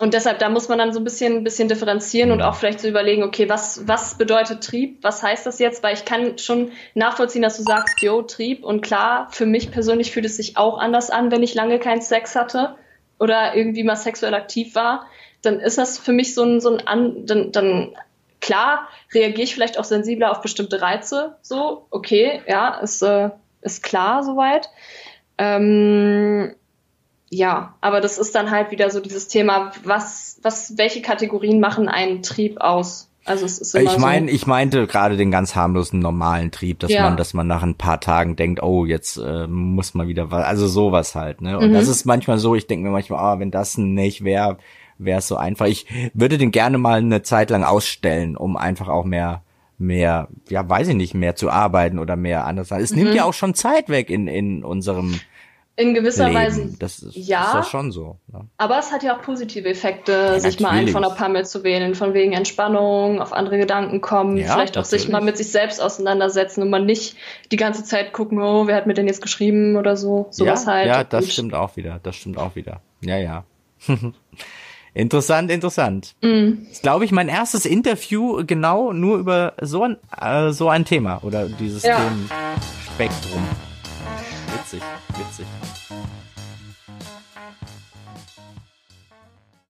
[SPEAKER 1] Und deshalb, da muss man dann so ein bisschen, bisschen differenzieren mhm. und auch vielleicht so überlegen, okay, was, was bedeutet Trieb? Was heißt das jetzt? Weil ich kann schon nachvollziehen, dass du sagst, yo, Trieb. Und klar, für mich persönlich fühlt es sich auch anders an, wenn ich lange keinen Sex hatte oder irgendwie mal sexuell aktiv war. Dann ist das für mich so ein, so ein, an, dann, dann Klar reagiere ich vielleicht auch sensibler auf bestimmte Reize, so, okay, ja, ist, äh, ist klar soweit. Ähm, ja, aber das ist dann halt wieder so dieses Thema, was, was, welche Kategorien machen einen Trieb aus? Also es ist
[SPEAKER 2] immer Ich meine, so. ich meinte gerade den ganz harmlosen normalen Trieb, dass ja. man, dass man nach ein paar Tagen denkt, oh, jetzt äh, muss man wieder was, also sowas halt, ne? Und mhm. das ist manchmal so, ich denke mir manchmal, ah, oh, wenn das nicht wäre, wäre es so einfach. Ich würde den gerne mal eine Zeit lang ausstellen, um einfach auch mehr mehr, ja, weiß ich nicht, mehr zu arbeiten oder mehr anders. Es mhm. nimmt ja auch schon Zeit weg in, in unserem
[SPEAKER 1] in gewisser
[SPEAKER 2] Leben.
[SPEAKER 1] Weise.
[SPEAKER 2] Das ist, ja, ist schon so. Ne?
[SPEAKER 1] Aber es hat ja auch positive Effekte, ja, sich mal einen von der Pammel zu wählen, von wegen Entspannung, auf andere Gedanken kommen, ja, vielleicht auch sich mal mit sich selbst auseinandersetzen und man nicht die ganze Zeit gucken, oh, wer hat mir denn jetzt geschrieben oder so. Sowas
[SPEAKER 2] ja,
[SPEAKER 1] halt.
[SPEAKER 2] Ja, das und stimmt auch wieder. Das stimmt auch wieder. Ja, ja. Interessant, interessant. Mm. ist, glaube ich, mein erstes Interview genau nur über so ein, äh, so ein Thema oder dieses ja. Themenspektrum. Witzig, witzig.